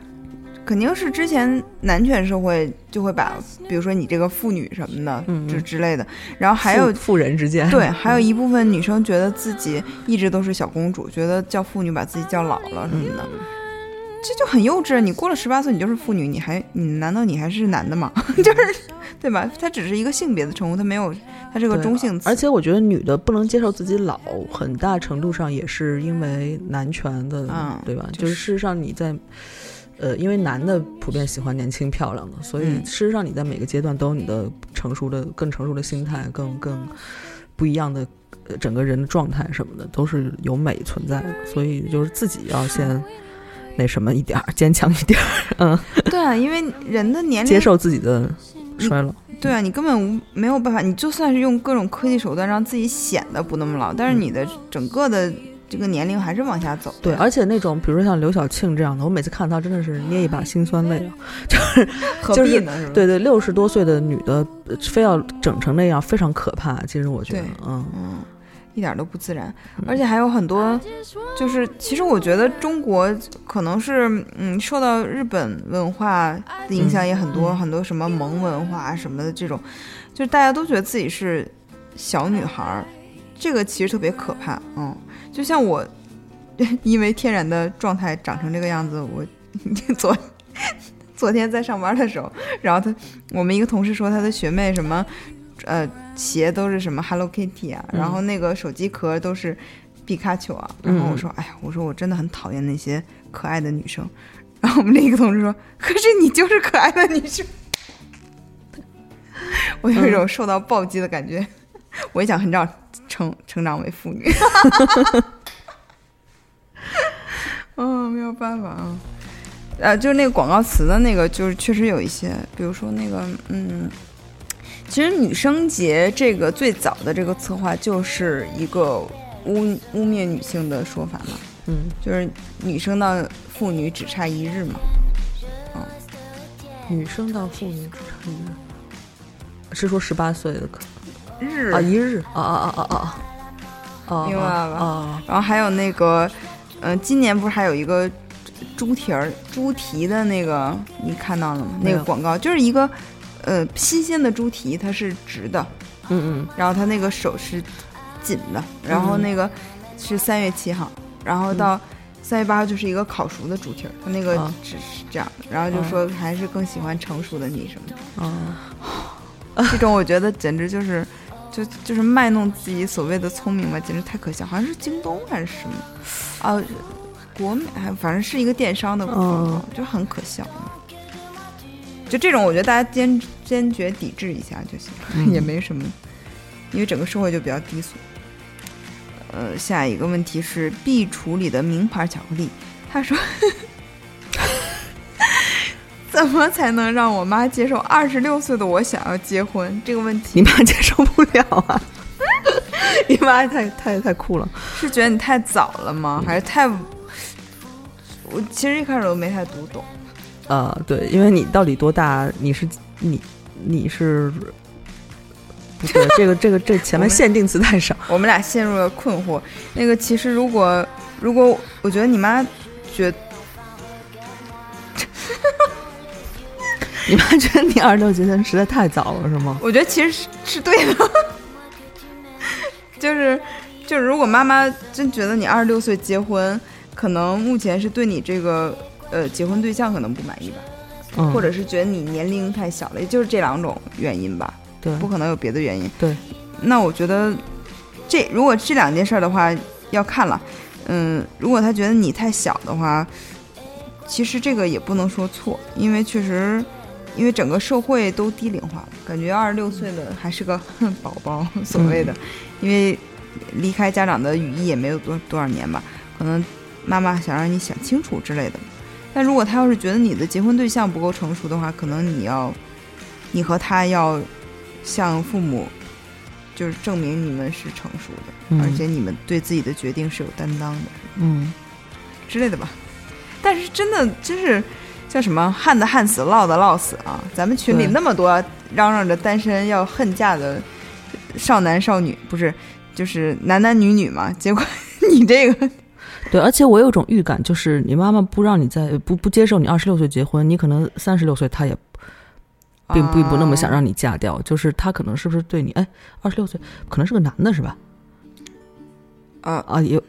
肯定是之前男权社会就会把，比如说你这个妇女什么的，之之类的，然后还有妇妇人之间，对，还有一部分女生觉得自己一直都是小公主，觉得叫妇女把自己叫老了什么的，这就很幼稚。你过了十八岁，你就是妇女，你还你难道你还是男的吗？<laughs> 就是对吧？它只是一个性别的称呼，它没有，它是个中性词。而且我觉得女的不能接受自己老，很大程度上也是因为男权的，嗯对吧？就就是是事实上你在，呃，因为男的普遍喜欢年轻漂亮的，所以嗯事实上你在每个阶段都有你的成熟的、更成熟的心态，更更不一样的呃整个人的状态什么的，都是有美存在的。所以就是自己要先那什么一点儿，坚强一点儿，嗯，<laughs> 对啊，因为人的年龄接受自己的衰老。对啊，你根本无没有办法，你就算是用各种科技手段让自己显得不那么老，但是你的整个的这个年龄还是往下走。对，而且那种比如说像刘晓庆这样的，我每次看她真的是捏一把辛酸泪啊，就是何就是？对对，六十多岁的女的呃非要整成那样，非常可怕。其实我觉得，嗯，嗯，一点都不自然，而且还有很多，就是其实我觉得中国可能是嗯受到日本文化的影响也很多，嗯很多什么萌文化什么的这种，就是大家都觉得自己是小女孩儿，这个其实特别可怕。嗯，就像我因为天然的状态长成这个样子，我 <laughs> 昨昨天在上班的时候，然后他我们一个同事说他的学妹什么。呃，鞋都是什么 Hello Kitty 啊，嗯然后那个手机壳都是皮卡丘啊。然后我说，哎呀，我说我真的很讨厌那些可爱的女生。然后我们另一个同事说，可是你就是可爱的女生。<laughs> 我有一种受到暴击的感觉，我也想很早成成长为妇女。嗯，<laughs> 没有办法啊。呃，就是那个广告词的那个，就是确实有一些，比如说那个，嗯，其实女生节这个最早的这个策划就是一个污污蔑女性的说法嘛，嗯，就是女生到妇女只差一日嘛。女生到妇女只差一日，是说十八岁的可日。啊一日。啊啊啊啊啊啊，明白吧啊，然后还有那个，嗯、今年不是还有一个猪蹄儿、猪蹄的那个，你看到了吗？那个广告就是一个，呃，新鲜的猪蹄，它是直的，嗯嗯。然后它那个手是紧的，然后嗯那个是三月七号，然后到三月八号就是一个烤熟的猪蹄儿，它那个啊只是这样的，然后就说还是更喜欢成熟的你什么的，啊，这种我觉得简直就是。就就是卖弄自己所谓的聪明吧，简直太可笑，好像是京东还是什么，啊，国美还反正是一个电商的广告，嗯就很可笑。就这种，我觉得大家坚坚决抵制一下就行，嗯也没什么，因为整个社会就比较低俗。呃，下一个问题是必处理的名牌巧克力，他说。怎么才能让我妈接受二十六岁的我想要结婚这个问题？你妈接受不了啊！<laughs> 你妈太太太酷了，是觉得你太早了吗？还是太……我其实一开始都没太读懂。呃，对，因为你到底多大？你是你你是不对？这个 <laughs> 这个这前面限定词太少。我们俩陷入了困惑。那个其实如果如果我觉得你妈觉。你妈觉得你二十六结婚实在太早了，是吗？我觉得其实是是对的，就 <laughs> 是就是，如果妈妈真觉得你二十六岁结婚，可能目前是对你这个呃结婚对象可能不满意吧，或者是觉得你年龄太小了，也就是这两种原因吧。对，不可能有别的原因。对，那我觉得这如果这两件事的话要看了，嗯，如果他觉得你太小的话，其实这个也不能说错，因为确实。因为整个社会都低龄化了，感觉二十六岁的还是个宝宝，<laughs> 所谓的，因为离开家长的羽翼也没有多多少年吧，可能妈妈想让你想清楚之类的。但如果他要是觉得你的结婚对象不够成熟的话，可能你要，你和他要向父母就是证明你们是成熟的，而且你们对自己的决定是有担当的，嗯，之类的吧。但是真的真是。叫什么旱的旱死，涝的涝死啊！咱们群里那么多嚷嚷着单身要恨嫁的少男少女，不是就是男男女女嘛？<laughs> 结果你这个，对，而且我有种预感，就是你妈妈不让你在不不接受你二十六岁结婚，你可能三十六岁，她也并并不那么想让你嫁掉，就是她可能是不是对你？哎，二十六岁可能是个男的，是吧？啊啊，有，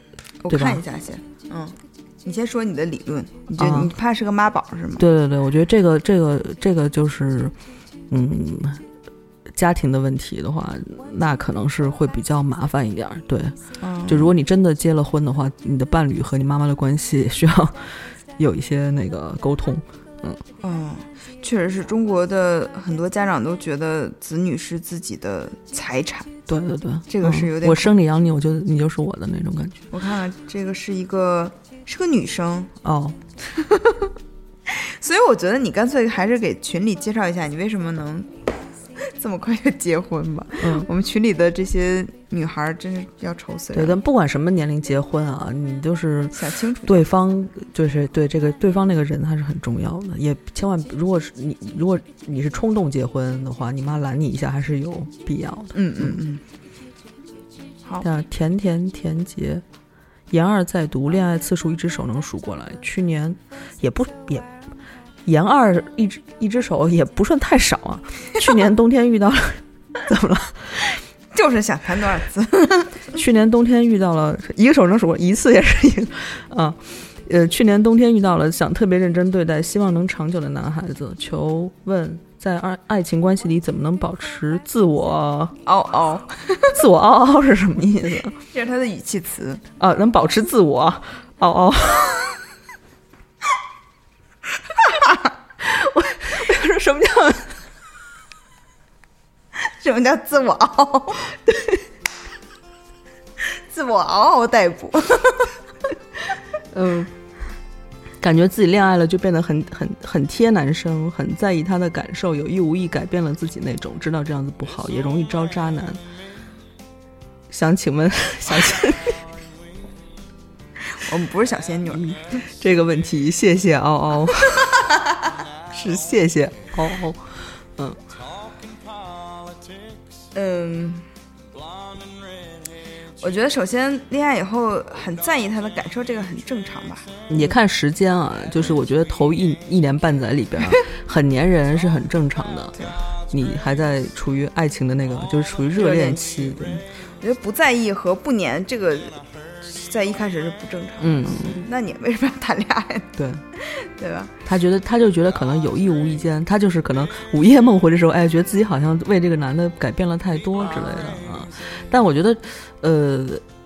我看一下先，嗯。你先说你的理论，你觉得你怕是个妈宝是吗？对对对，我觉得这个这个这个就是，嗯，家庭的问题的话，那可能是会比较麻烦一点。对，就如果你真的结了婚的话，你的伴侣和你妈妈的关系 <laughs> 需要有一些那个沟通。嗯嗯，确实是中国的很多家长都觉得子女是自己的财产。对对对，这个是有点。我生你养你，我就你就是我的那种感觉。我看看，这个是一个。是个女生哦，<laughs> 所以我觉得你干脆还是给群里介绍一下，你为什么能 <laughs> 这么快就结婚吧？嗯，我们群里的这些女孩真是要愁死了。对，但不管什么年龄结婚啊，你就是想清楚，对方就是对这个对方那个人还是很重要的，也千万如果是你如果你是冲动结婚的话，你妈拦你一下还是有必要的。嗯嗯嗯，好，甜甜甜姐。研二在读，恋爱次数一只手能数过来。去年也不也，研二一只一只手也不算太少啊。去年冬天遇到了，怎么了？<laughs> 就是想谈多少次。<laughs> 去年冬天遇到了一个手能数过一次也是一个啊。呃，去年冬天遇到了想特别认真对待，希望能长久的男孩子。求问。在爱爱情关系里，怎么能保持自我嗷嗷？自我嗷嗷是什么意思？这是他的语气词啊，能保持自我嗷嗷。我我说什么叫什么叫自我嗷？对，自我嗷嗷待哺。嗯。感觉自己恋爱了就变得很很很贴男生，很在意他的感受，有意无意改变了自己那种，知道这样子不好，也容易招渣男。想请问 <laughs> 小仙，我们不是小仙女，这个问题谢谢嗷嗷，<laughs> 是谢谢嗷嗷，嗯嗯。我觉得首先恋爱以后很在意他的感受，这个很正常吧？也看时间啊，就是我觉得头一一年半载里边 <laughs> 很粘人是很正常的。你还在处于爱情的那个，就是处于热恋期。对，我觉得不在意和不粘这个，在一开始是不正常。嗯，那你为什么要谈恋爱？对，对吧？他觉得他就觉得可能有意无意间，他就是可能午夜梦回的时候，哎，觉得自己好像为这个男的改变了太多之类的啊。但我觉得。呃，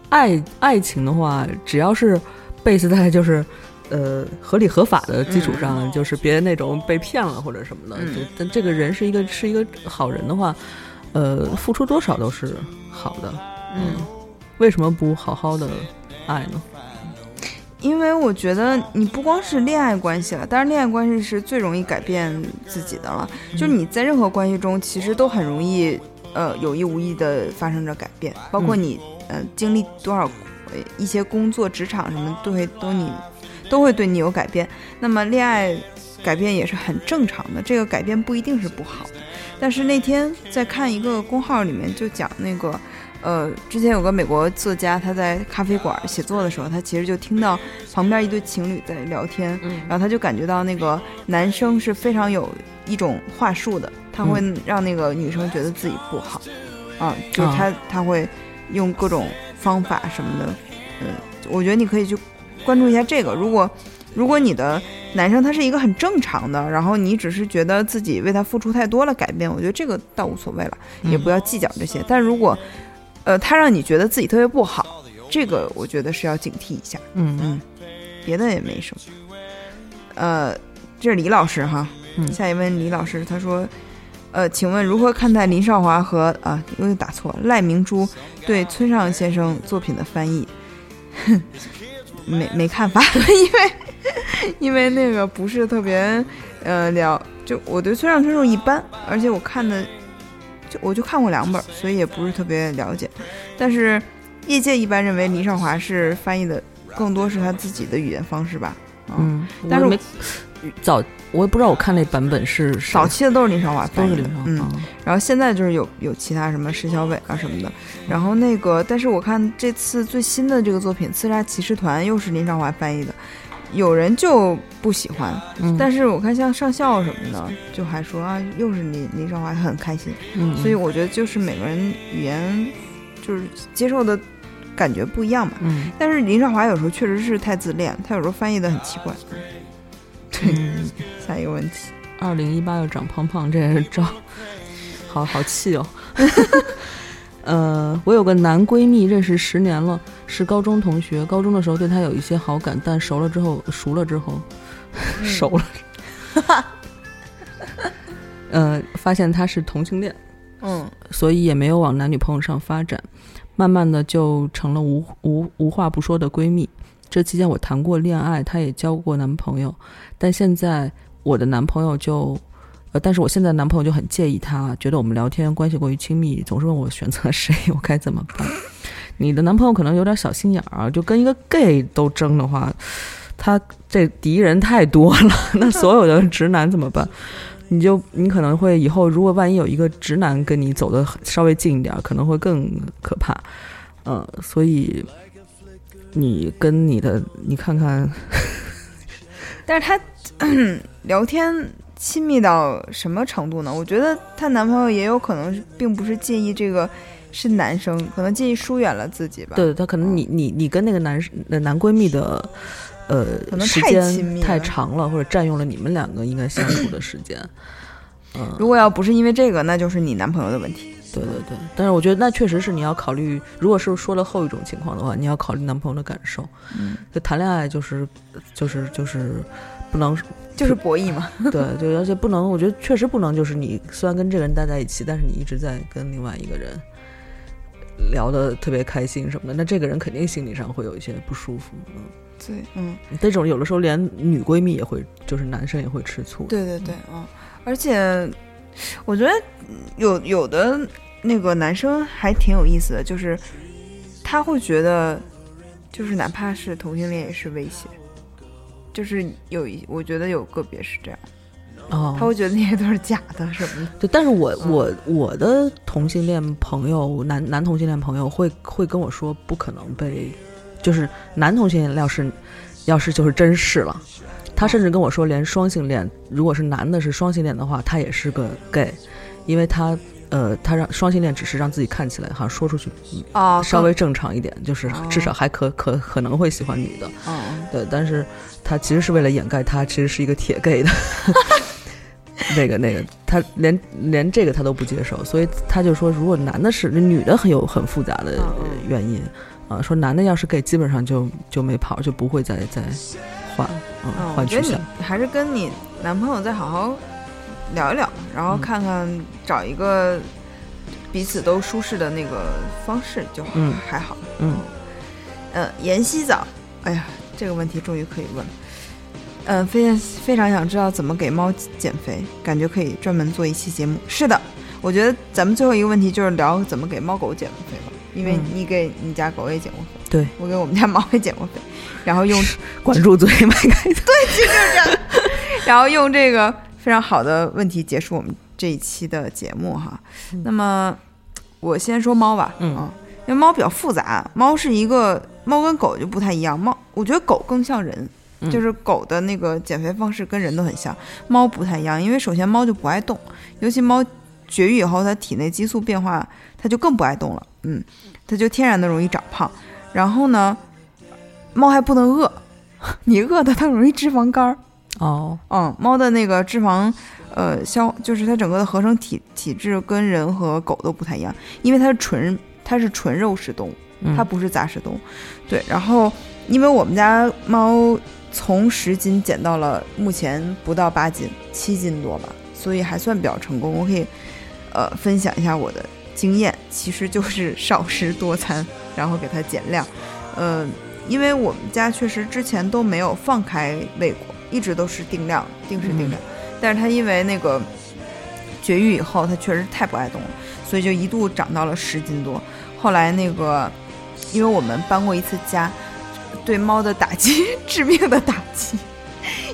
爱爱情的话，只要是 base 在就是呃合理合法的基础上，就是别那种被骗了或者什么的。就但这个人是一个是一个好人的话，呃，付出多少都是好的。嗯，为什么不好好的爱呢？因为我觉得你不光是恋爱关系了，当然恋爱关系是最容易改变自己的了。就是你在任何关系中，其实都很容易，呃，有意无意的发生着改变，包括你，呃，经历多少呃一些工作、职场什么，都会都你都会对你有改变。那么恋爱改变也是很正常的，这个改变不一定是不好的。但是那天在看一个公号里面就讲那个。呃，之前有个美国作家，他在咖啡馆写作的时候，他其实就听到旁边一对情侣在聊天，嗯然后他就感觉到那个男生是非常有一种话术的，他会让那个女生觉得自己不好，啊，就是他他会用各种方法什么的，嗯，我觉得你可以去关注一下这个。如果如果你的男生他是一个很正常的，然后你只是觉得自己为他付出太多了改变，我觉得这个倒无所谓了，也不要计较这些。但如果呃，他让你觉得自己特别不好，这个我觉得是要警惕一下。嗯嗯，别的也没什么。呃，这是李老师哈，嗯下一位李老师他说，呃，请问如何看待林少华和啊，又打错，赖明珠对村上先生作品的翻译？<laughs> 没没看法，<laughs> 因为因为那个不是特别呃了，就我对村上春树一般，而且我看的就我就看过两本，所以也不是特别了解。但是业界一般认为林少华是翻译的更多是他自己的语言方式吧。啊嗯，但是我没早，我也不知道我看那版本是早期的都是林少华都翻译的嗯，啊然后现在就是有有其他什么石小伟啊什么的，然后那个，但是我看这次最新的这个作品《刺杀骑士团》又是林少华翻译的，有人就不喜欢，嗯，但是我看像上校什么的，就还说啊，又是林林少华，他很开心，嗯，所以我觉得就是每个人语言就是接受的感觉不一样吧。嗯，但是林少华有时候确实是太自恋，他有时候翻译的很奇怪。对，嗯下一个问题，二零一八又长胖胖，这也是招，好好气哦。<laughs> 呃，我有个男闺蜜，认识十年了，是高中同学。高中的时候对他有一些好感，但熟了之后，熟了之后，<laughs> 熟了，<laughs> 呃，发现他是同性恋，嗯所以也没有往男女朋友上发展，慢慢的就成了无无无话不说的闺蜜。这期间我谈过恋爱，她也交过男朋友，但现在我的男朋友就，呃，但是我现在男朋友就很介意她，觉得我们聊天关系过于亲密，总是问我选择谁，我该怎么办？你的男朋友可能有点小心眼儿啊，就跟一个 gay 都争的话，他这敌人太多了，那所有的直男怎么办？<laughs> 你就你可能会以后，如果万一有一个直男跟你走的稍微近一点，可能会更可怕。嗯，所以你跟你的你看看，<laughs> 但是她 <clears throat> 聊天亲密到什么程度呢？我觉得她男朋友也有可能并不是介意这个是男生，可能介意疏远了自己吧。对他可能你你你跟那个男呃男闺蜜的呃可能太时间亲密太长了，或者占用了你们两个应该相处的时间。嗯，如果要不是因为这个，那就是你男朋友的问题。对对对，但是我觉得那确实是你要考虑，如果是说了后一种情况的话，你要考虑男朋友的感受。嗯，就谈恋爱就是就是就是不能就是博弈嘛。<laughs> 对对，而且不能，我觉得确实不能，就是你虽然跟这个人待在一起，但是你一直在跟另外一个人聊的特别开心什么的，那这个人肯定心理上会有一些不舒服。嗯，对，嗯，这种有的时候连女闺蜜也会，就是男生也会吃醋。对对对，嗯，而且我觉得有有的那个男生还挺有意思的，就是他会觉得，就是哪怕是同性恋也是威胁，就是有一我觉得有个别是这样，哦，他会觉得那些都是假的什么的。对，但是我嗯我我的同性恋朋友，男男同性恋朋友会会跟我说，不可能被，就是男同性恋要是要是就是真是了，他甚至跟我说，连双性恋，如果是男的是双性恋的话，他也是个 gay，因为他呃，他让双性恋只是让自己看起来好像说出去啊，稍微正常一点，就是哦。至少还可可可能会喜欢女的，嗯，对，但是他其实是为了掩盖他其实是一个铁 gay 的，<laughs> 那个那个，他连连这个他都不接受，所以他就说，如果男的是女的，很有很复杂的原因啊、说男的要是 gay，基本上就就没跑，就不会再再换嗯换取向觉得你。还是跟你男朋友再好好聊一聊，然后嗯看看找一个彼此都舒适的那个方式就好，嗯还好。嗯嗯，盐洗澡，哎呀，这个问题终于可以问了。嗯，非常非常想知道怎么给猫减肥，感觉可以专门做一期节目。是的，我觉得咱们最后一个问题就是聊怎么给猫狗减肥吧，因为嗯你给你家狗也减过肥，对我给我们家猫也减过肥，然后用管住嘴，<laughs> 迈开腿。<laughs> 然后用这个非常好的问题结束我们这一期的节目哈。那么我先说猫吧，嗯啊，因为猫比较复杂，猫是一个猫跟狗就不太一样，猫我觉得狗更像人。嗯就是狗的那个减肥方式跟人都很像，猫不太一样，因为首先猫就不爱动，尤其猫绝育以后，它体内激素变化，它就更不爱动了，嗯，它就天然的容易长胖。然后呢，猫还不能饿，<laughs> 你饿它它容易脂肪肝儿，哦，嗯，猫的那个脂肪，呃，消就是它整个的合成体体质跟人和狗都不太一样，因为它是纯它是纯肉食动物，嗯它不是杂食动物。对，然后因为我们家猫从十斤减到了目前不到八斤，七斤多吧，所以还算比较成功。我可以呃分享一下我的经验，其实就是少食多餐，然后给它减量。呃，因为我们家确实之前都没有放开喂过，一直都是定量，定时定量。但是它因为那个绝育以后，它确实太不爱动了，所以就一度长到了十斤多。后来那个，因为我们搬过一次家，对猫的打击 <laughs> 致命的打击，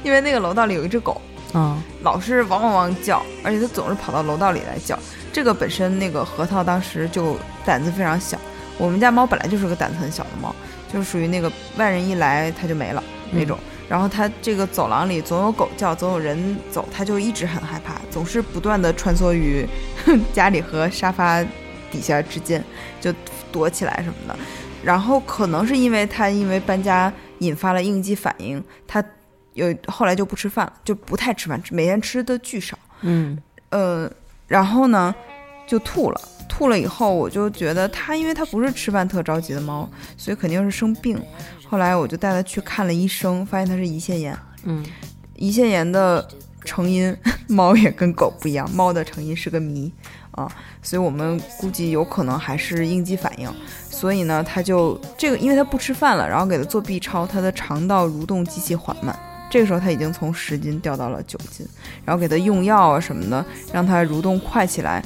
因为那个楼道里有一只狗，嗯老是汪汪汪叫，而且它总是跑到楼道里来叫。这个本身那个核桃当时就胆子非常小，我们家猫本来就是个胆子很小的猫，就是属于那个外人一来它就没了那种。然后它这个走廊里总有狗叫，总有人走，它就一直很害怕，总是不断的穿梭于 <laughs> 家里和沙发底下之间，就躲起来什么的。然后可能是因为它因为搬家引发了应激反应，它有后来就不吃饭了，就不太吃饭，每天吃的巨少。嗯呃，然后呢就吐了，吐了以后我就觉得它，因为它不是吃饭特着急的猫，所以肯定是生病。后来我就带它去看了医生，发现它是胰腺炎。嗯胰腺炎的成因，<laughs> 猫也跟狗不一样，猫的成因是个谜啊，所以我们估计有可能还是应激反应。所以呢，它就这个，因为它不吃饭了，然后给它做 B 超，它的肠道蠕动极其缓慢。这个时候它已经从十斤掉到了九斤，然后给它用药啊什么的，让它蠕动快起来。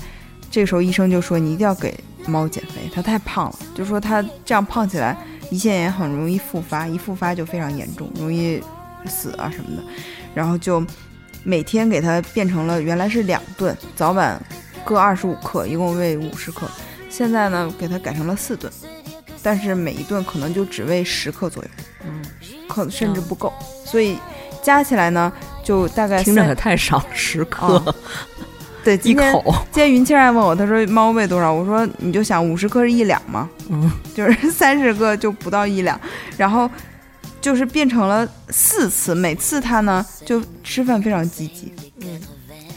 这个时候医生就说你一定要给猫减肥，它太胖了，就说它这样胖起来，胰腺炎很容易复发，一复发就非常严重，容易死啊什么的。然后就每天给它变成了原来是两顿，早晚各二十五克，一共喂五十克。现在呢，给它改成了四顿，但是每一顿可能就只喂十克左右，嗯，可甚至不够，所以加起来呢，就大概三听着可太少了，十克啊对一今天口。<laughs> 今天云清还问我，他说猫喂多少？我说你就想五十克是一两嘛，嗯 <laughs> 就是 <laughs> 三十个就不到一两，然后就是变成了四次，每次它呢就吃饭非常积极，嗯，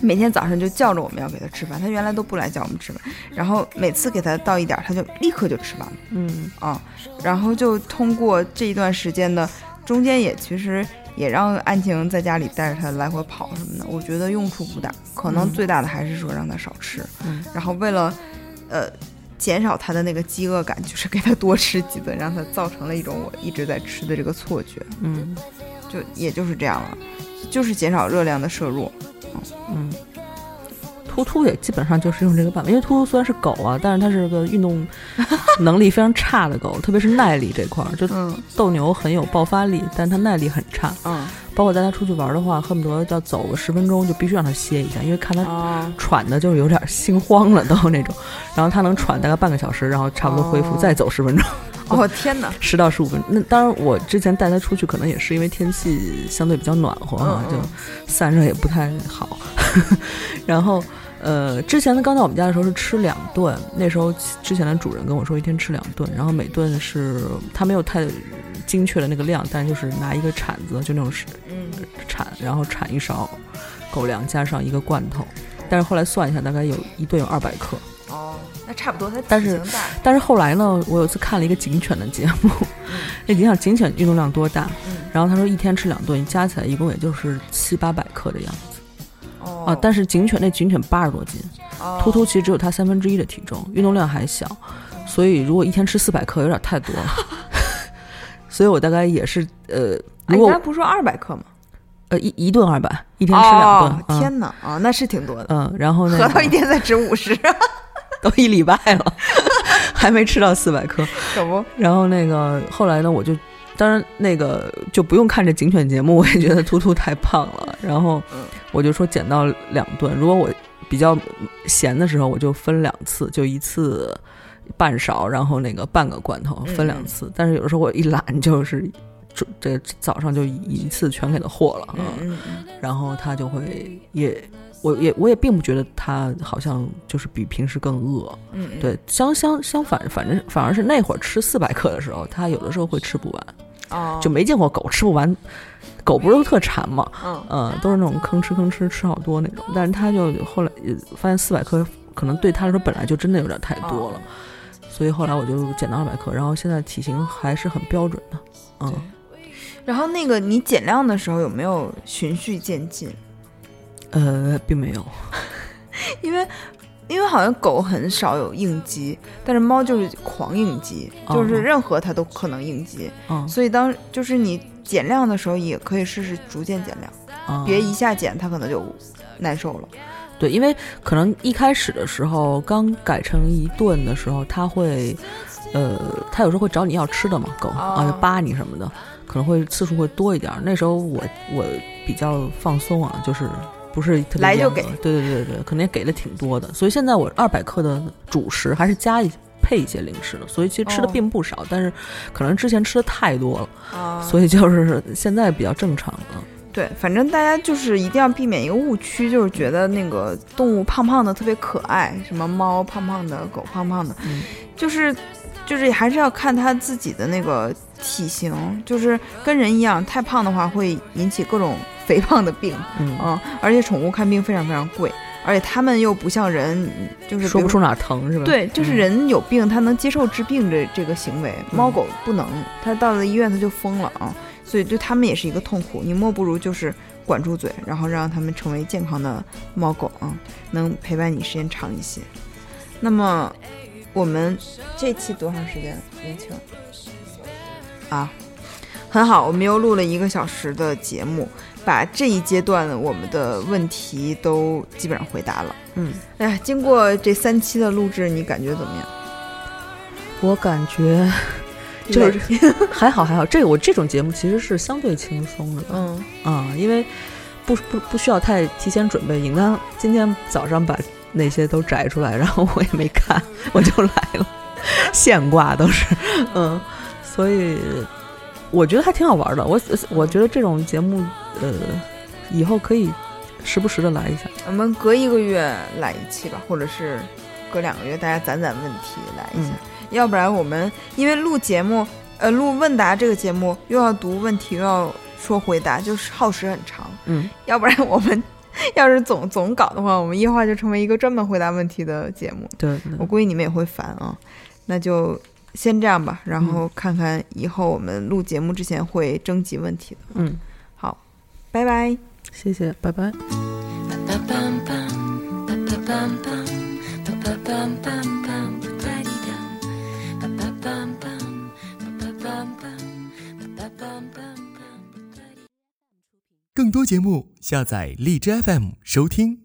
每天早上就叫着我们要给它吃饭，它原来都不来叫我们吃饭，然后每次给它倒一点儿，它就立刻就吃完了嗯啊，然后就通过这一段时间的中间也其实。也让安晴在家里带着它来回跑什么的，我觉得用处不大，可能嗯最大的还是说让它少吃。嗯然后为了，呃，减少它的那个饥饿感，就是给它多吃几顿，让它造成了一种我一直在吃的这个错觉，嗯就也就是这样了，就是减少热量的摄入。嗯，突突也基本上就是用这个办法，因为突突虽然是狗啊，但是它是个运动 <laughs> 能力非常差的狗，特别是耐力这块儿，就嗯斗牛很有爆发力，但它耐力很差。嗯包括带它出去玩的话，恨不得要走个十分钟就必须让它歇一下，因为看它啊喘的就是有点心慌了都那种，然后它能喘大概半个小时，然后差不多恢复，哦再走十分钟。哦天哪！十到十五分钟。那当然，我之前带它出去，可能也是因为天气相对比较暖和啊，嗯嗯就散热也不太好。<laughs> 然后，呃，之前呢，刚到我们家的时候是吃两顿，那时候之前的主人跟我说一天吃两顿，然后每顿是他没有太精确的那个量，但就是拿一个铲子，就那种是嗯铲，然后铲一勺狗粮加上一个罐头。但是后来算一下，大概有一顿有二百克。哦，那差不多，它但是。但是后来呢，我有一次看了一个警犬的节目，那你想警犬运动量多大？嗯然后他说一天吃两顿，加起来一共也就是七八百克的样子。哦啊，但是警犬那警犬八十多斤，哦秃秃其实只有它三分之一的体重，运动量还小，所以如果一天吃四百克有点太多了，<laughs> 所以我大概也是呃，哎，如果你刚才不是说二百克吗？呃一一顿二百，一天吃两顿，天哪啊，那是挺多的，嗯，然后那合到个一天才值五十，<laughs> 都一礼拜了，<laughs> 还没吃到四百克。可不？然后那个后来呢，我就当然那个就不用看这警犬节目，<laughs> 我也觉得突突太胖了。然后嗯我就说减到两顿，如果我比较闲的时候，我就分两次，就一次半勺，然后那个半个罐头嗯分两次。但是有的时候我一懒，就是这这早上就一次全给它和了，嗯然后它就会也。我也我也并不觉得他好像就是比平时更饿，嗯，嗯，对，相相相反，反正反而是那会儿吃四百克的时候，他有的时候会吃不完，哦，就没见过狗吃不完。狗不是都特馋嘛，嗯呃，都是那种吭哧吭哧吃好多那种。但是它就后来也发现四百克可能对它来说本来就真的有点太多了，所以后来我就减到二百克，然后现在体型还是很标准的，嗯。然后那个你减量的时候有没有循序渐进？呃，并没有，因为因为好像狗很少有应激，但是猫就是狂应激，哦。就是任何它都可能应激，嗯，所以当就是你减量的时候也可以试试逐渐减量，嗯别一下减它可能就难受了。对，因为可能一开始的时候，刚改成一顿的时候，它会，呃，它有时候会找你要吃的嘛，狗、啊，扒你什么的，可能会次数会多一点儿。那时候我我比较放松啊，就是不是特别来就给严格对对对对，可能也给的挺多的。所以现在我二百克的主食还是加一配一些零食的，所以其实吃的哦。并不少，但是可能之前吃的太多了，啊所以就是现在比较正常了。对，反正大家就是一定要避免一个误区，就是觉得那个动物胖胖的特别可爱，什么猫胖胖的，狗胖胖的，嗯。就是就是还是要看它自己的那个体型，就是跟人一样，太胖的话会引起各种肥胖的病，嗯，啊，而且宠物看病非常非常贵，而且它们又不像人，就是说不出哪儿疼是吧？对，就是嗯人有病，他能接受治病这这个行为，猫嗯狗不能，它到了医院它就疯了啊，所以对他们也是一个痛苦。你莫不如就是管住嘴，然后让他们成为健康的猫狗啊，能陪伴你时间长一些。那么我们这期多长时间？年轻啊，很好，我们又录了一个小时的节目，把这一阶段我们的问题都基本上回答了。嗯，哎呀，经过这三期的录制，你感觉怎么样？我感觉就是 <laughs> 还好还好，这个我这种节目其实是相对轻松的，嗯，啊、因为不不不需要太提前准备。尹刚今天早上把那些都摘出来，然后我也没看，我就来了，<laughs> 现挂都是，嗯，所以我觉得还挺好玩的。我我觉得这种节目，呃，以后可以时不时的来一下。我们隔一个月来一期吧，或者是隔两个月，大家攒攒问题来一下。嗯要不然我们因为录节目，呃，录问答这个节目又要读问题，又要说回答，就是耗时很长。嗯，要不然我们 <laughs> 要是总总搞的话，我们一话就成为一个专门回答问题的节目。对对我估计你们也会烦啊。那就先这样吧，然嗯后看看以后我们录节目之前会征集问题的。嗯，好，拜拜。谢谢，拜拜。更多节目，下载荔枝 FM 收听。